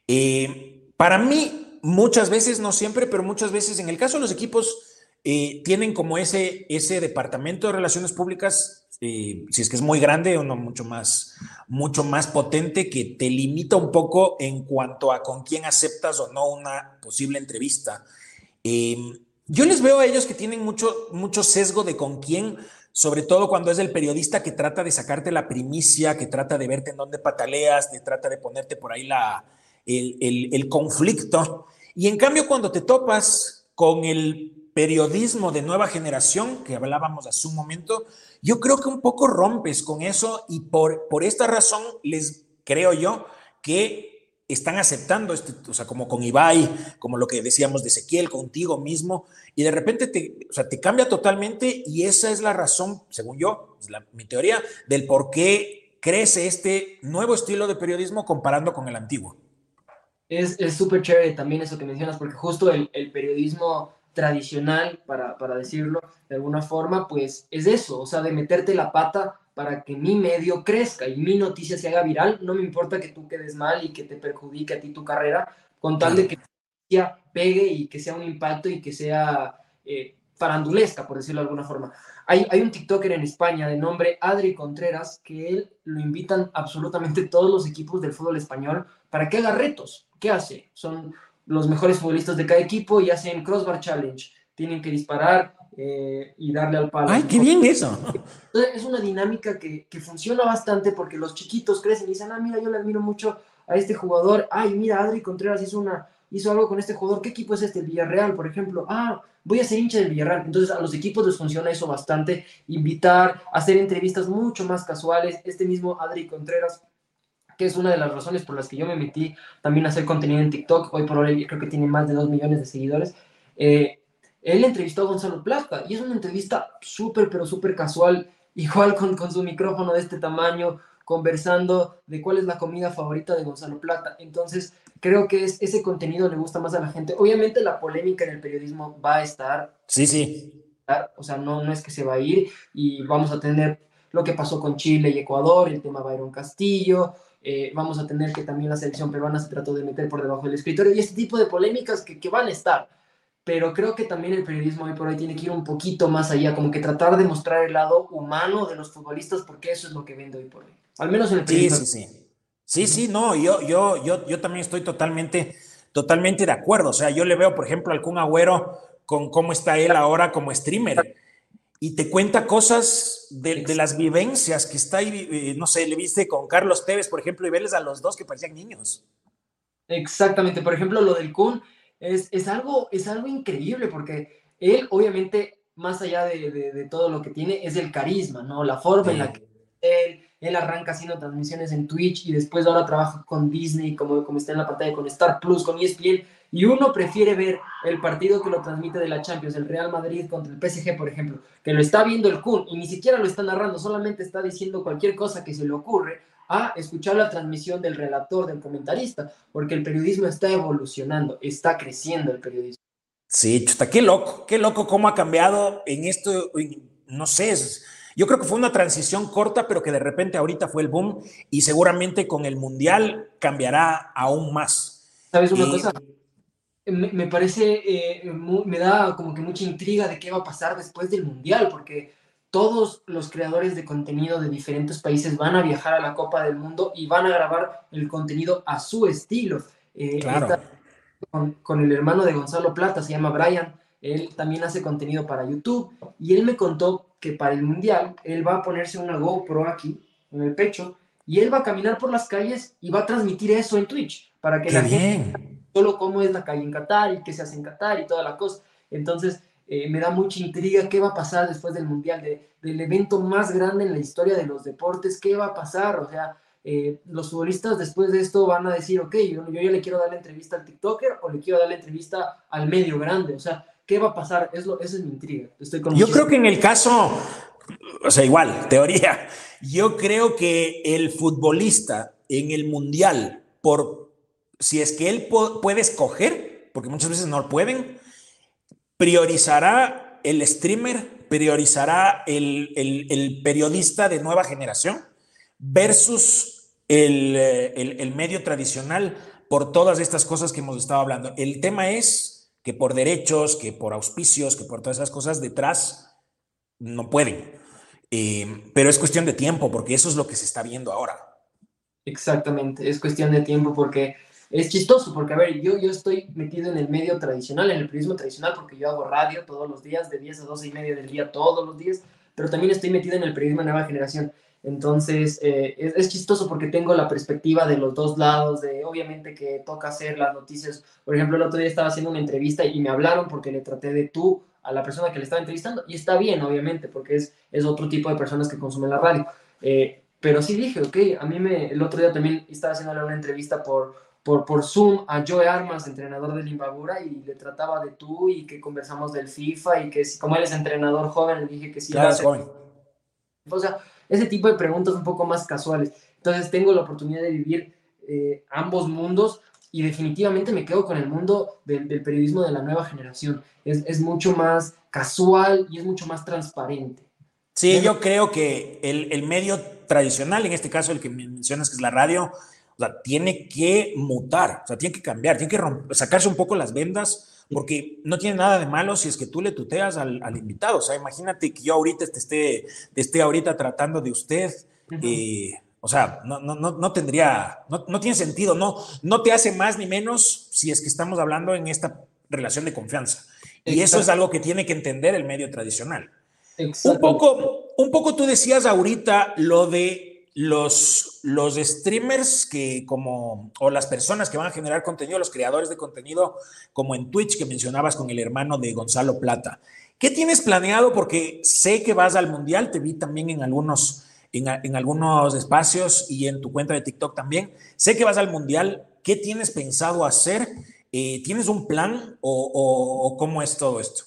Eh, para mí, muchas veces, no siempre, pero muchas veces, en el caso de los equipos, eh, tienen como ese, ese departamento de relaciones públicas si es que es muy grande, uno mucho más, mucho más potente que te limita un poco en cuanto a con quién aceptas o no una posible entrevista. Em, yo les veo a ellos que tienen mucho, mucho sesgo de con quién, sobre todo cuando es el periodista que trata de sacarte la primicia, que trata de verte en dónde pataleas, que trata de ponerte por ahí la, el, el conflicto. Y en cambio, cuando te topas con el periodismo de nueva generación, que hablábamos hace un momento, yo creo que un poco rompes con eso y por, por esta razón les creo yo que están aceptando, este, o sea, como con Ibai, como lo que decíamos de Ezequiel, contigo mismo, y de repente te, o sea, te cambia totalmente y esa es la razón, según yo, es la, mi teoría, del por qué crece este nuevo estilo de periodismo comparando con el antiguo. Es súper chévere también eso que mencionas, porque justo el, el periodismo tradicional, para, para, decirlo de alguna forma, pues es eso, o sea, de meterte la pata para que mi medio crezca y mi noticia se haga viral. No me importa que tú quedes mal y que te perjudique a ti tu carrera, con tal de que la pegue y que sea un impacto y que sea eh, farandulesca, por decirlo de alguna forma. Hay, hay un TikToker en España de nombre Adri Contreras, que él lo invitan absolutamente todos los equipos del fútbol español para que haga retos. ¿Qué hace? Son los mejores futbolistas de cada equipo y hacen crossbar challenge. Tienen que disparar eh, y darle al palo. ¡Ay, qué bien eso! Es una dinámica que, que, funciona bastante porque los chiquitos crecen y dicen, ah, mira, yo le admiro mucho a este jugador. Ay, mira, Adri Contreras hizo, una, hizo algo con este jugador. ¿Qué equipo es este? El Villarreal, por ejemplo. Ah, voy a ser hincha del Villarreal. Entonces, a los equipos les funciona eso bastante. Invitar, hacer entrevistas mucho más casuales. Este mismo Adri Contreras que es una de las razones por las que yo me metí también a hacer contenido en TikTok. Hoy por hoy creo que tiene más de 2 millones de seguidores. Eh, él entrevistó a Gonzalo Plata y es una entrevista súper, pero súper casual, igual con, con su micrófono de este tamaño, conversando de cuál es la comida favorita de Gonzalo Plata. Entonces, creo que es, ese contenido le gusta más a la gente. Obviamente la polémica en el periodismo va a estar. Sí, sí. O sea, no, no es que se va a ir y vamos a tener lo que pasó con Chile y Ecuador, el tema Byron Castillo, eh, vamos a tener que también la selección peruana se trató de meter por debajo del escritorio y este tipo de polémicas que, que van a estar. Pero creo que también el periodismo hoy por hoy tiene que ir un poquito más allá, como que tratar de mostrar el lado humano de los futbolistas, porque eso es lo que vende hoy por hoy. Al menos en el periodismo. Sí, sí, sí. Sí, sí, no, yo, yo, yo, yo también estoy totalmente, totalmente de acuerdo. O sea, yo le veo, por ejemplo, al Kun Agüero con cómo está él ahora como streamer y te cuenta cosas de, de, las vivencias que está ahí, eh, no sé, le viste con Carlos Tevez, por ejemplo, y verles a los dos que parecían niños. Exactamente, por ejemplo, lo del Kun es, es algo, es algo increíble porque él, obviamente, más allá de, de, de, todo lo que tiene, es el carisma, ¿no? La forma en la que él, él arranca haciendo transmisiones en Twitch y después ahora trabaja con Disney, como, como está en la pantalla, con Star Plus, con ESPN y uno prefiere ver el partido que lo transmite de la Champions, el Real Madrid contra el PSG, por ejemplo, que lo está viendo el Kun y ni siquiera lo está narrando, solamente está diciendo cualquier cosa que se le ocurre, a escuchar la transmisión del relator, del comentarista, porque el periodismo está evolucionando, está creciendo el periodismo. Sí, chuta, qué loco, qué loco cómo ha cambiado en esto, no sé, yo creo que fue una transición corta, pero que de repente ahorita fue el boom y seguramente con el Mundial cambiará aún más. ¿Sabes una cosa? me, parece, eh, me da como que mucha intriga de qué va a pasar después del Mundial, porque todos los creadores de contenido de diferentes países van a viajar a la Copa del Mundo y van a grabar el contenido a su estilo. Eh, claro. Con, con, el hermano de Gonzalo Plata, se llama Brian, él también hace contenido para YouTube y él me contó que para el Mundial él va a ponerse una GoPro aquí en el pecho y él va a caminar por las calles y va a transmitir eso en Twitch para que Qué la bien. gente solo cómo es la calle en Qatar y qué se hace en Qatar y toda la cosa. Entonces, eh, me da mucha intriga qué va a pasar después del Mundial, de, del evento más grande en la historia de los deportes, qué va a pasar, o sea, eh, los futbolistas después de esto van a decir, ok, yo, yo ya le quiero dar la entrevista al TikToker o le quiero dar la entrevista al medio grande, o sea, ¿qué va a pasar? Es lo, esa es mi intriga. Estoy con yo creo que en el caso, o sea, igual, teoría, yo creo que el futbolista en el Mundial, por si es que él puede escoger, porque muchas veces no lo pueden, priorizará el streamer, priorizará el, el, periodista de nueva generación versus el, el, medio tradicional por todas estas cosas que hemos estado hablando. El tema es que por derechos, que por auspicios, que por todas esas cosas detrás no pueden. eh, pero es cuestión de tiempo, porque eso es lo que se está viendo ahora. Exactamente, es cuestión de tiempo porque es chistoso, porque a ver, yo, yo estoy metido en el medio tradicional, en el periodismo tradicional, porque yo hago radio todos los días, de 10 a 12 y media del día todos los días, pero también estoy metido en el periodismo de nueva generación. Entonces, eh, es, chistoso porque tengo la perspectiva de los dos lados, de obviamente que toca hacer las noticias. Por ejemplo, el otro día estaba haciendo una entrevista y me hablaron porque le traté de tú a la persona que le estaba entrevistando. Y está bien, obviamente, porque es, es otro tipo de personas que consumen la radio. Eh, pero sí dije, ok, a mí me, el otro día también estaba haciéndole una entrevista por, por, por Zoom a Joe Armas, entrenador del Imbabura, y le trataba de tú y que conversamos del FIFA y que como él es entrenador joven, le dije que sí. Claro, joven. O sea, ese tipo de preguntas un poco más casuales. Entonces tengo la oportunidad de vivir eh, ambos mundos y definitivamente me quedo con el mundo del, periodismo de la nueva generación. Es, es, mucho más casual y es mucho más transparente. Sí, yo creo que el, el, medio tradicional, en este caso el que mencionas que es la radio, o sea, tiene que mutar, o sea, tiene que cambiar, tiene que sacarse un poco las vendas porque no tiene nada de malo si es que tú le tuteas al, invitado. O sea, imagínate que yo ahorita te esté, esté ahorita tratando de usted. Eh, o sea, no, no, no, tendría, no, no, tiene sentido, no, no te hace más ni menos si es que estamos hablando en esta relación de confianza. Y eso es algo que tiene que entender el medio tradicional. Un poco, un poco tú decías ahorita lo de los, los streamers que como, o las personas que van a generar contenido, los creadores de contenido, como en Twitch que mencionabas con el hermano de Gonzalo Plata. ¿Qué tienes planeado? Porque sé que vas al Mundial, te vi también en algunos, en, algunos espacios y en tu cuenta de TikTok también. Sé que vas al Mundial. ¿Qué tienes pensado hacer? Eh, ¿Tienes un plan o, cómo es todo esto?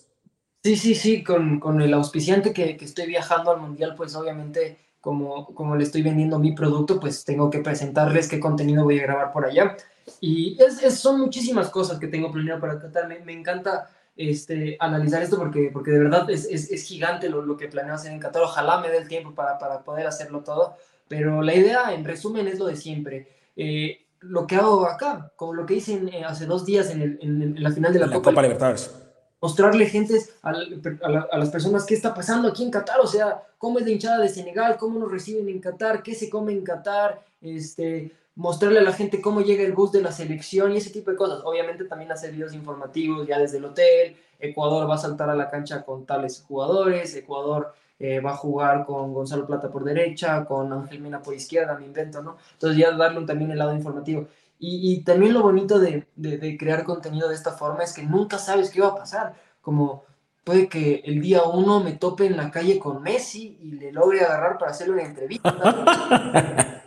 Sí, sí, sí, con, con el auspiciante que, que estoy viajando al Mundial, pues obviamente como, como le estoy vendiendo mi producto, pues tengo que presentarles qué contenido voy a grabar por allá. Y es, son muchísimas cosas que tengo planeado para Qatar. Me, me encanta este, analizar esto porque, porque de verdad es, es, es gigante lo, lo, que planeo hacer en Qatar. Ojalá me dé el tiempo para, para, poder hacerlo todo. Pero la idea, en resumen, es lo de siempre. Eh, lo que hago acá, como lo que hice eh, hace dos días en, el, en, la final de la, Copa, Copa Libertadores mostrarle gentes a, las personas qué está pasando aquí en Qatar, o sea, cómo es la hinchada de Senegal, cómo nos reciben en Qatar, qué se come en Qatar, este, mostrarle a la gente cómo llega el bus de la selección y ese tipo de cosas. Obviamente también hacer videos informativos ya desde el hotel, Ecuador va a saltar a la cancha con tales jugadores, Ecuador eh, va a jugar con Gonzalo Plata por derecha, con Ángel Mena por izquierda, me invento, ¿no? Entonces ya darle también el lado informativo. Y, también lo bonito de, crear contenido de esta forma es que nunca sabes qué va a pasar. Como puede que el día uno me tope en la calle con Messi y le logre agarrar para hacerle una entrevista.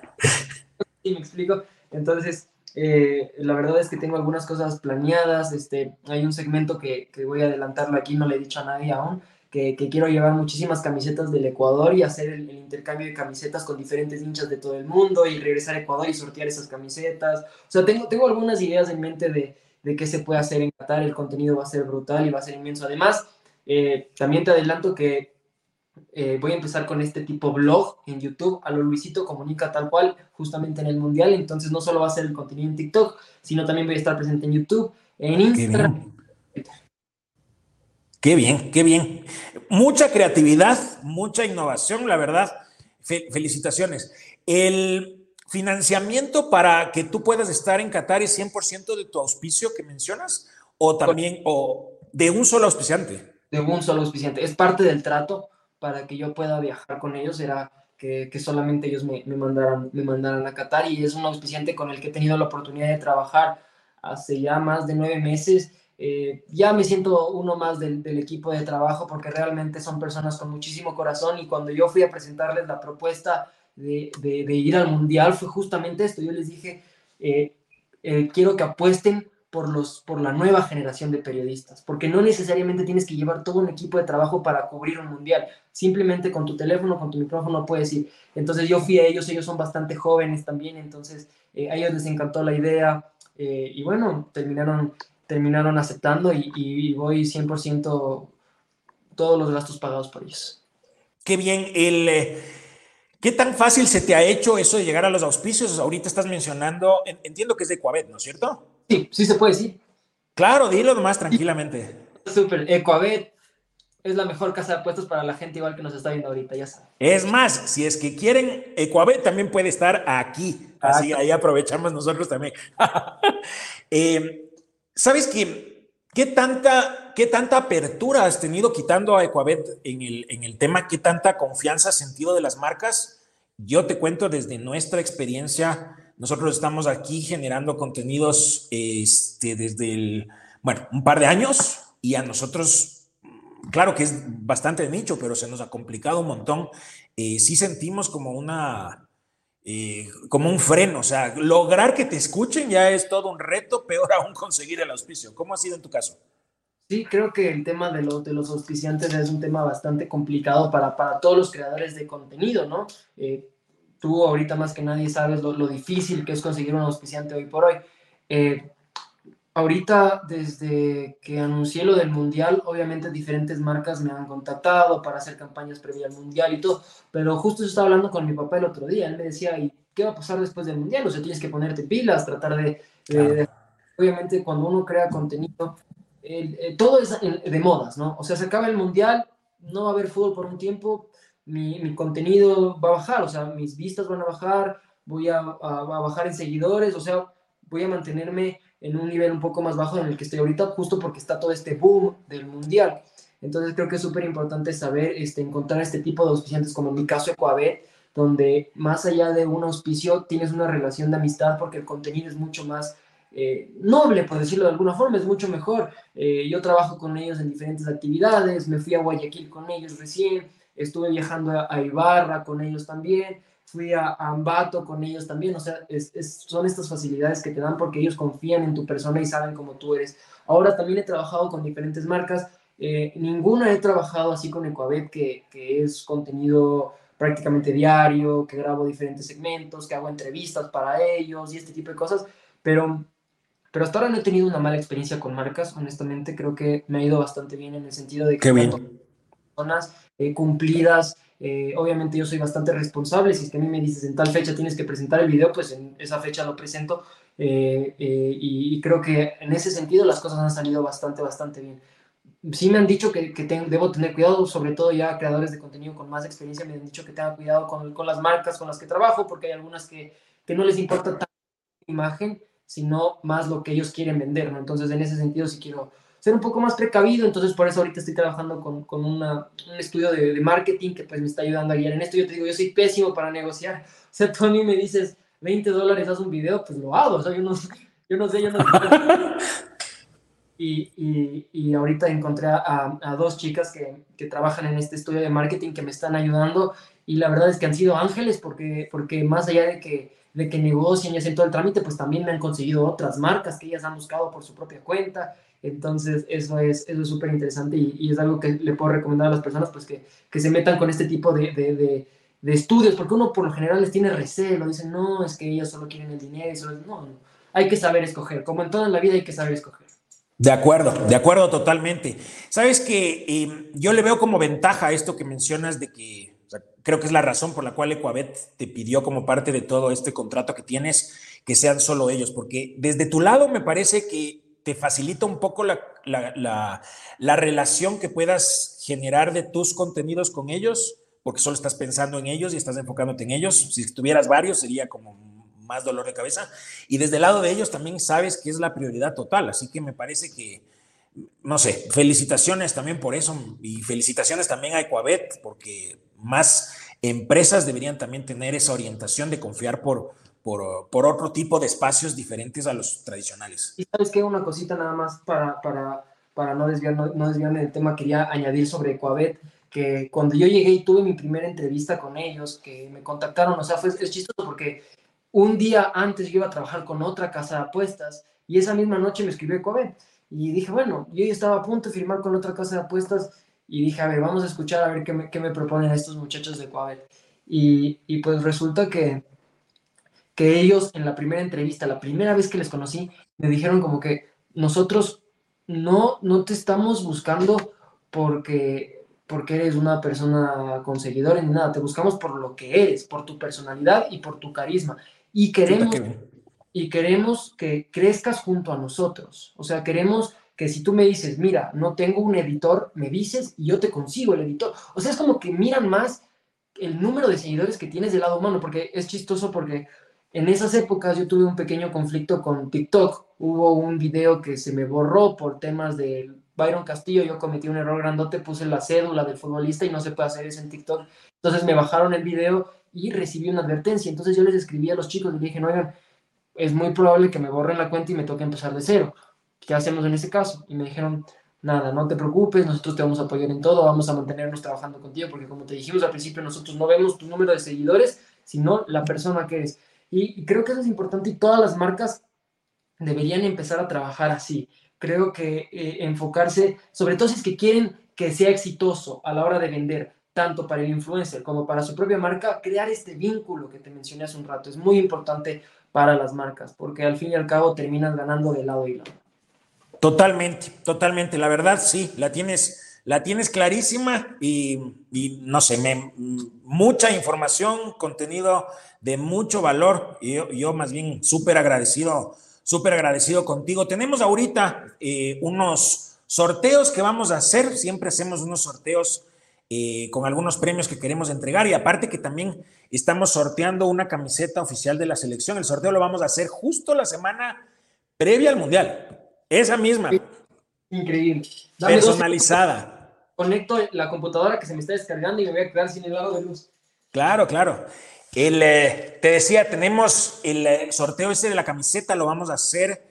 ¿Sí me explico? Entonces, eh, la verdad es que tengo algunas cosas planeadas. Este, hay un segmento que, que voy a adelantarlo aquí, no le he dicho a nadie aún, que, quiero llevar muchísimas camisetas del Ecuador y hacer el, intercambio de camisetas con diferentes hinchas de todo el mundo y regresar a Ecuador y sortear esas camisetas. O sea, tengo, tengo algunas ideas en mente de, de qué se puede hacer en Qatar. El contenido va a ser brutal y va a ser inmenso. Además, eh, también te adelanto que eh, voy a empezar con este tipo blog en YouTube, a lo Luisito Comunica tal cual, justamente en el Mundial. Entonces, no solo va a ser el contenido en TikTok, sino también voy a estar presente en YouTube, en Instagram. Qué bien, qué bien. Mucha creatividad, mucha innovación, la verdad. felicitaciones. El financiamiento para que tú puedas estar en Qatar es 100% de tu auspicio que mencionas o también o de un solo auspiciante. De un solo auspiciante. Es parte del trato para que yo pueda viajar con ellos. Era que, solamente ellos me, me, mandaran, me mandaran a Qatar y es un auspiciante con el que he tenido la oportunidad de trabajar hace ya más de nueve meses eh, ya me siento uno más del, equipo de trabajo porque realmente son personas con muchísimo corazón y cuando yo fui a presentarles la propuesta de, ir al mundial fue justamente esto. Yo les dije, eh, eh, quiero que apuesten por, los, por la nueva generación de periodistas, porque no necesariamente tienes que llevar todo un equipo de trabajo para cubrir un mundial, simplemente con tu teléfono, con tu micrófono puedes ir. Entonces yo fui a ellos, ellos son bastante jóvenes también, entonces a ellos les encantó la idea y bueno, terminaron terminaron aceptando y, voy 100% todos los gastos pagados por ellos. Qué bien. El, eh, ¿Qué tan fácil se te ha hecho eso de llegar a los auspicios? Ahorita estás mencionando, entiendo que es de Coabet, ¿no es cierto? Sí, sí se puede decir. Claro, dilo nomás tranquilamente. Súper, Ecoabet, es la mejor casa de apuestas para la gente igual que nos está viendo ahorita, ya saben. Es más, si es que quieren, Ecuabet también puede estar aquí. Así ahí aprovechamos nosotros también. Eh, ¿Sabes qué? ¿Qué tanta, ¿Qué tanta apertura has tenido quitando a Ecuabet en el, en el tema? ¿Qué tanta confianza has sentido de las marcas? Yo te cuento desde nuestra experiencia, nosotros estamos aquí generando contenidos este, desde el, bueno, un par de años y a nosotros claro que es bastante de nicho, pero se nos ha complicado un montón. Eh, sí sentimos como una, eh, como un freno, o sea, lograr que te escuchen ya es todo un reto, peor aún conseguir el auspicio. ¿Cómo ha sido en tu caso? Sí, creo que el tema de, los de los auspiciantes es un tema bastante complicado para, para todos los creadores de contenido, ¿no? Eh, tú ahorita más que nadie sabes lo, lo, difícil que es conseguir un auspiciante hoy por hoy. Eh, Ahorita, desde que anuncié lo del Mundial, obviamente diferentes marcas me han contactado para hacer campañas previas al Mundial y todo, pero justo yo estaba hablando con mi papá el otro día, él me decía, ¿y qué va a pasar después del Mundial? O sea, tienes que ponerte pilas, tratar de... obviamente, cuando uno crea contenido, eh, todo es de modas, ¿no? O sea, se acaba el Mundial, no va a haber fútbol por un tiempo, mi, mi contenido va a bajar, o sea, mis vistas van a bajar, voy a, a bajar en seguidores, o sea, voy a mantenerme en un nivel un poco más bajo en el que estoy ahorita, justo porque está todo este boom del mundial. Entonces creo que es súper importante saber este, encontrar este tipo de auspiciantes, como en mi caso Ecoabet, donde más allá de un auspicio tienes una relación de amistad porque el contenido es mucho más eh, noble, por decirlo de alguna forma, es mucho mejor. Eh, yo trabajo con ellos en diferentes actividades, me fui a Guayaquil con ellos recién, estuve viajando a, a Ibarra con ellos también, fui a, Ambato con ellos también, o sea, es, son estas facilidades que te dan porque ellos confían en tu persona y saben cómo tú eres. Ahora también he trabajado con diferentes marcas, eh, ninguna he trabajado así con Ecoabet, que, que es contenido prácticamente diario, que grabo diferentes segmentos, que hago entrevistas para ellos y este tipo de cosas, pero, pero hasta ahora no he tenido una mala experiencia con marcas, honestamente creo que me ha ido bastante bien en el sentido de que bien. personas eh, cumplidas, eh, obviamente yo soy bastante responsable, si es que a mí me dices en tal fecha tienes que presentar el video, pues en esa fecha lo presento eh, eh, y, creo que en ese sentido las cosas han salido bastante, bastante bien. Sí me han dicho que, que debo tener cuidado, sobre todo ya creadores de contenido con más experiencia me han dicho que tenga cuidado con, con las marcas con las que trabajo, porque hay algunas que, que no les importa tanto la imagen, sino más lo que ellos quieren vender, ¿no? Entonces en ese sentido sí quiero ser un poco más precavido, entonces por eso ahorita estoy trabajando con, con una, un estudio de, de, marketing que pues me está ayudando a guiar en esto. Yo te digo, yo soy pésimo para negociar. O sea, tú a mí me dices 20 dólares, haz un video, pues lo hago. O sea, yo no, yo no sé, yo no sé. Y, y, y, ahorita encontré a, a dos chicas que, que, trabajan en este estudio de marketing que me están ayudando y la verdad es que han sido ángeles porque, porque más allá de que, de que negocien y hacen todo el trámite, pues también me han conseguido otras marcas que ellas han buscado por su propia cuenta entonces, eso es eso es súper interesante y, es algo que le puedo recomendar a las personas, pues que, que se metan con este tipo de, de, de, estudios, porque uno por lo general les tiene recelo, dicen, no, es que ellos solo quieren el dinero, y solo... no, no, hay que saber escoger, como en toda la vida hay que saber escoger. De acuerdo, de acuerdo totalmente. Sabes que eh, yo le veo como ventaja esto que mencionas de que creo que es la razón por la cual Ecuabet te pidió como parte de todo este contrato que tienes que sean solo ellos, porque desde tu lado me parece que te facilita un poco la, la, la, relación que puedas generar de tus contenidos con ellos, porque solo estás pensando en ellos y estás enfocándote en ellos. Si tuvieras varios sería como más dolor de cabeza. Y desde el lado de ellos también sabes que es la prioridad total, así que me parece que, no sé, felicitaciones también por eso y felicitaciones también a Ecuabet, porque más empresas deberían también tener esa orientación de confiar por, por, por, otro tipo de espacios diferentes a los tradicionales. Y sabes que una cosita nada más para, para, para no, desviar, no, no desviarme del tema, quería añadir sobre Ecoabet, que cuando yo llegué y tuve mi primera entrevista con ellos, que me contactaron, o sea, fue, es chistoso porque un día antes yo iba a trabajar con otra casa de apuestas y esa misma noche me escribió Ecoabet. Y dije, bueno, yo ya estaba a punto de firmar con otra casa de apuestas y dije, a ver, vamos a escuchar a ver qué me, qué me proponen estos muchachos de Ecoabet. Y, y pues resulta que que ellos en la primera entrevista, la primera vez que les conocí, me dijeron como que nosotros no, no te estamos buscando porque, porque eres una persona con seguidores ni nada, te buscamos por lo que eres, por tu personalidad y por tu carisma. Y queremos, y queremos que crezcas junto a nosotros. O sea, queremos que si tú me dices, mira, no tengo un editor, me dices y yo te consigo el editor. O sea, es como que miran más el número de seguidores que tienes del lado humano, porque es chistoso porque en esas épocas yo tuve un pequeño conflicto con TikTok. Hubo un video que se me borró por temas de Byron Castillo, yo cometí un error grandote, puse la cédula del futbolista y no se puede hacer eso en TikTok. Entonces me bajaron el video y recibí una advertencia. Entonces yo les escribí a los chicos y dije, no, oigan, es muy probable que me borren la cuenta y me toque empezar de cero. ¿Qué hacemos en ese caso? Y me dijeron, nada, no te preocupes, nosotros te vamos a apoyar en todo, vamos a mantenernos trabajando contigo, porque como te dijimos al principio, nosotros no vemos tu número de seguidores, sino la persona que eres. Y, creo que eso es importante y todas las marcas deberían empezar a trabajar así. Creo que eh, enfocarse, sobre todo si es que quieren que sea exitoso a la hora de vender, tanto para el influencer como para su propia marca, crear este vínculo que te mencioné hace un rato es muy importante para las marcas, porque al fin y al cabo terminas ganando de lado y lado. Totalmente, totalmente. La verdad, sí, la tienes, la tienes clarísima y, no sé, me, mucha información, contenido de mucho valor. Y yo, más bien súper agradecido, súper agradecido contigo. Tenemos ahorita eh, unos sorteos que vamos a hacer. Siempre hacemos unos sorteos eh, con algunos premios que queremos entregar y aparte que también estamos sorteando una camiseta oficial de la selección. El sorteo lo vamos a hacer justo la semana previa al Mundial. Esa misma. Increíble. personalizada. Conecto la computadora que se me está descargando y me voy a quedar sin el lado de luz. Claro, claro. El, eh, te decía, tenemos el eh, sorteo ese de la camiseta, lo vamos a hacer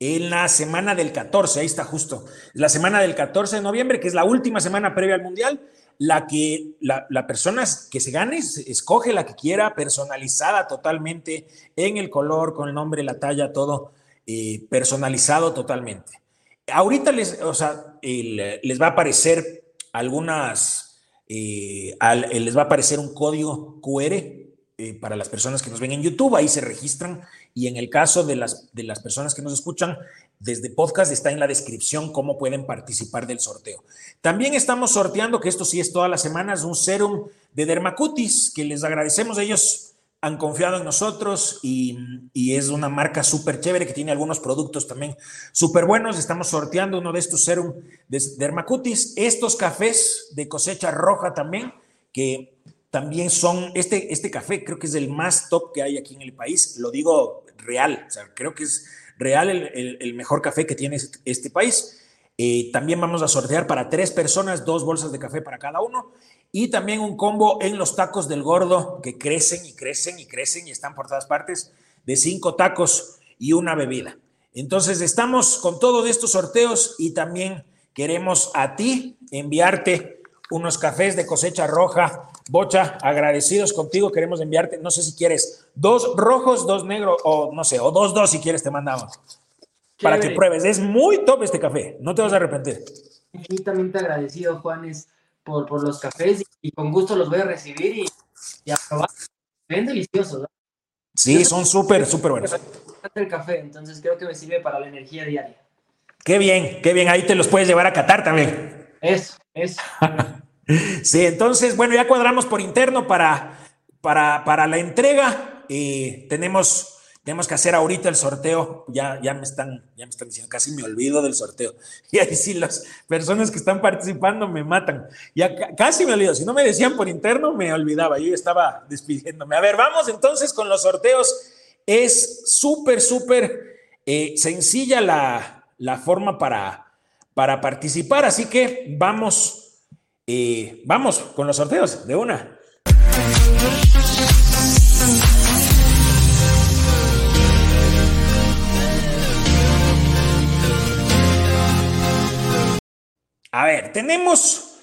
en la semana del 14, ahí está justo, la semana del 14 de noviembre, que es la última semana previa al Mundial, la que la, la persona que se gane, escoge la que quiera, personalizada totalmente, en el color, con el nombre, la talla, todo. Eh, personalizado totalmente. Ahorita les, o sea, les va a aparecer algunas, eh, les va a aparecer un código QR eh, para las personas que nos ven en YouTube, ahí se registran y en el caso de las, de las personas que nos escuchan desde podcast está en la descripción cómo pueden participar del sorteo. También estamos sorteando, que esto sí es todas las semanas, un serum de Dermacutis, que les agradecemos a ellos han confiado en nosotros y, es una marca súper chévere que tiene algunos productos también súper buenos. Estamos sorteando uno de estos serum de Dermacutis. Estos cafés de cosecha roja también, que también son, este, este café creo que es el más top que hay aquí en el país. Lo digo real, creo que es real el, mejor café que tiene este, este país. Eh, también vamos a sortear para tres personas dos bolsas de café para cada uno y también un combo en los tacos del gordo que crecen y crecen y crecen y están por todas partes de cinco tacos y una bebida. Entonces estamos con todos estos sorteos y también queremos a ti enviarte unos cafés de cosecha roja. Bocha, agradecidos contigo, queremos enviarte, no sé si quieres, dos rojos, dos negros, o no sé, o dos, dos si quieres te mandamos. Para que pruebes, es muy top este café, no te vas a arrepentir. Infinitamente agradecido, Juanes por, los cafés y, con gusto los voy a recibir y, a probar. Ven deliciosos. ¿no? Sí, son súper, súper buenos. El café, entonces creo que me sirve para la energía diaria. Qué bien, qué bien. Ahí te los puedes llevar a Qatar también. Eso, eso. sí, entonces, bueno, ya cuadramos por interno para, para, para la entrega. y tenemos tenemos que hacer ahorita el sorteo. Ya, ya, me están, ya me están diciendo, casi me olvido del sorteo. Y ahí sí, las personas que están participando me matan. Ya casi me olvido. Si no me decían por interno, me olvidaba. Yo estaba despidiéndome. A ver, vamos entonces con los sorteos. Es súper, súper eh, sencilla la, la, forma para, para participar. Así que vamos, eh, vamos con los sorteos de una. A ver, tenemos,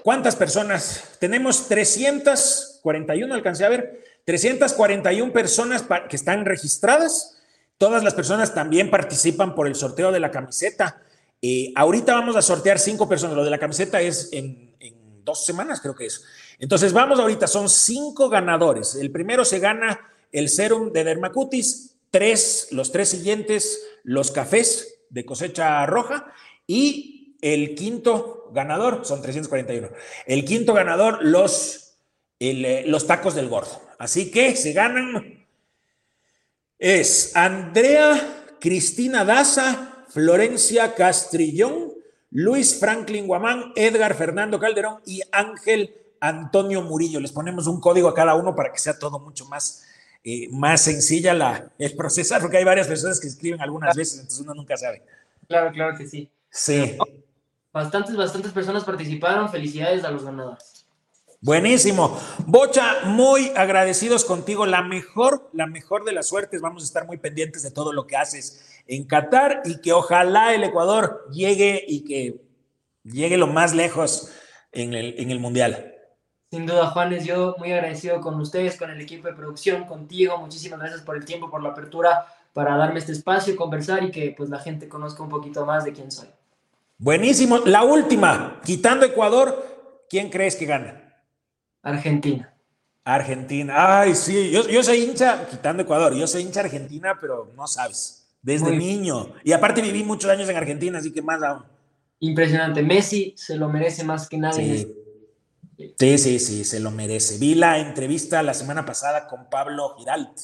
¿cuántas personas? Tenemos 341, alcancé a ver, 341 personas que están registradas. Todas las personas también participan por el sorteo de la camiseta. Eh, ahorita vamos a sortear cinco personas. Lo de la camiseta es en, en, dos semanas, creo que es. Entonces, vamos ahorita, son cinco ganadores. El primero se gana el serum de Dermacutis, tres, los tres siguientes, los cafés de cosecha roja y el quinto ganador, son 341. El quinto ganador, los, eh, los tacos del gordo. Así que se ganan. Es Andrea Cristina Daza, Florencia Castrillón, Luis Franklin Guamán, Edgar Fernando Calderón y Ángel Antonio Murillo. Les ponemos un código a cada uno para que sea todo mucho más, eh, más sencilla la, el procesar, porque hay varias personas que escriben algunas veces, entonces uno nunca sabe. Claro, claro que sí. Sí. Bastantes, bastantes personas participaron. Felicidades a los ganadores. Buenísimo. Bocha, muy agradecidos contigo. La mejor, la mejor de las suertes. Vamos a estar muy pendientes de todo lo que haces en Qatar y que ojalá el Ecuador llegue y que llegue lo más lejos en el, en el Mundial. Sin duda, Juanes, yo muy agradecido con ustedes, con el equipo de producción, contigo. Muchísimas gracias por el tiempo, por la apertura para darme este espacio, conversar y que pues la gente conozca un poquito más de quién soy. Buenísimo. La última, quitando Ecuador, ¿quién crees que gana? Argentina. Argentina. Ay, sí, yo, yo soy hincha, quitando Ecuador, yo soy hincha Argentina, pero no sabes, desde niño. Y aparte viví muchos años en Argentina, así que más aún. Impresionante. Messi se lo merece más que nadie. Sí. sí, sí, sí, se lo merece. Vi la entrevista la semana pasada con Pablo Giralt,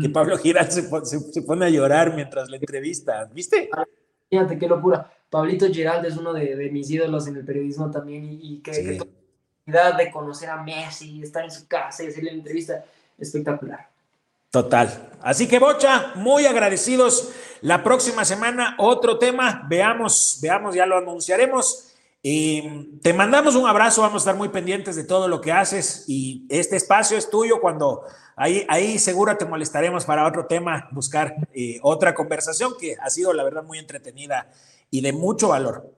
que Pablo Giralt se, se, pone a llorar mientras la entrevista, ¿viste? Fíjate qué locura. Pablito Giraldo es uno de, mis ídolos en el periodismo también y, que, sí. de conocer a Messi, estar en su casa y hacerle la entrevista, espectacular. Total. Así que Bocha, muy agradecidos. La próxima semana otro tema, veamos, veamos, ya lo anunciaremos. Y te mandamos un abrazo, vamos a estar muy pendientes de todo lo que haces y este espacio es tuyo cuando ahí, ahí seguro te molestaremos para otro tema, buscar eh, otra conversación que ha sido la verdad muy entretenida y de mucho valor.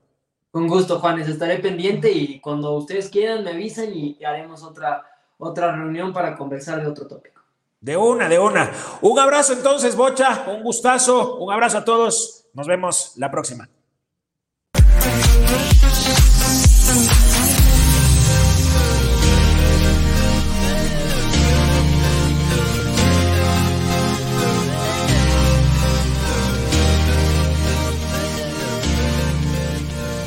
Con gusto, Juanes, estaré pendiente y cuando ustedes quieran me avisan y haremos otra, otra reunión para conversar de otro tópico. De una, de una. Un abrazo entonces, Bocha, un gustazo, un abrazo a todos. Nos vemos la próxima.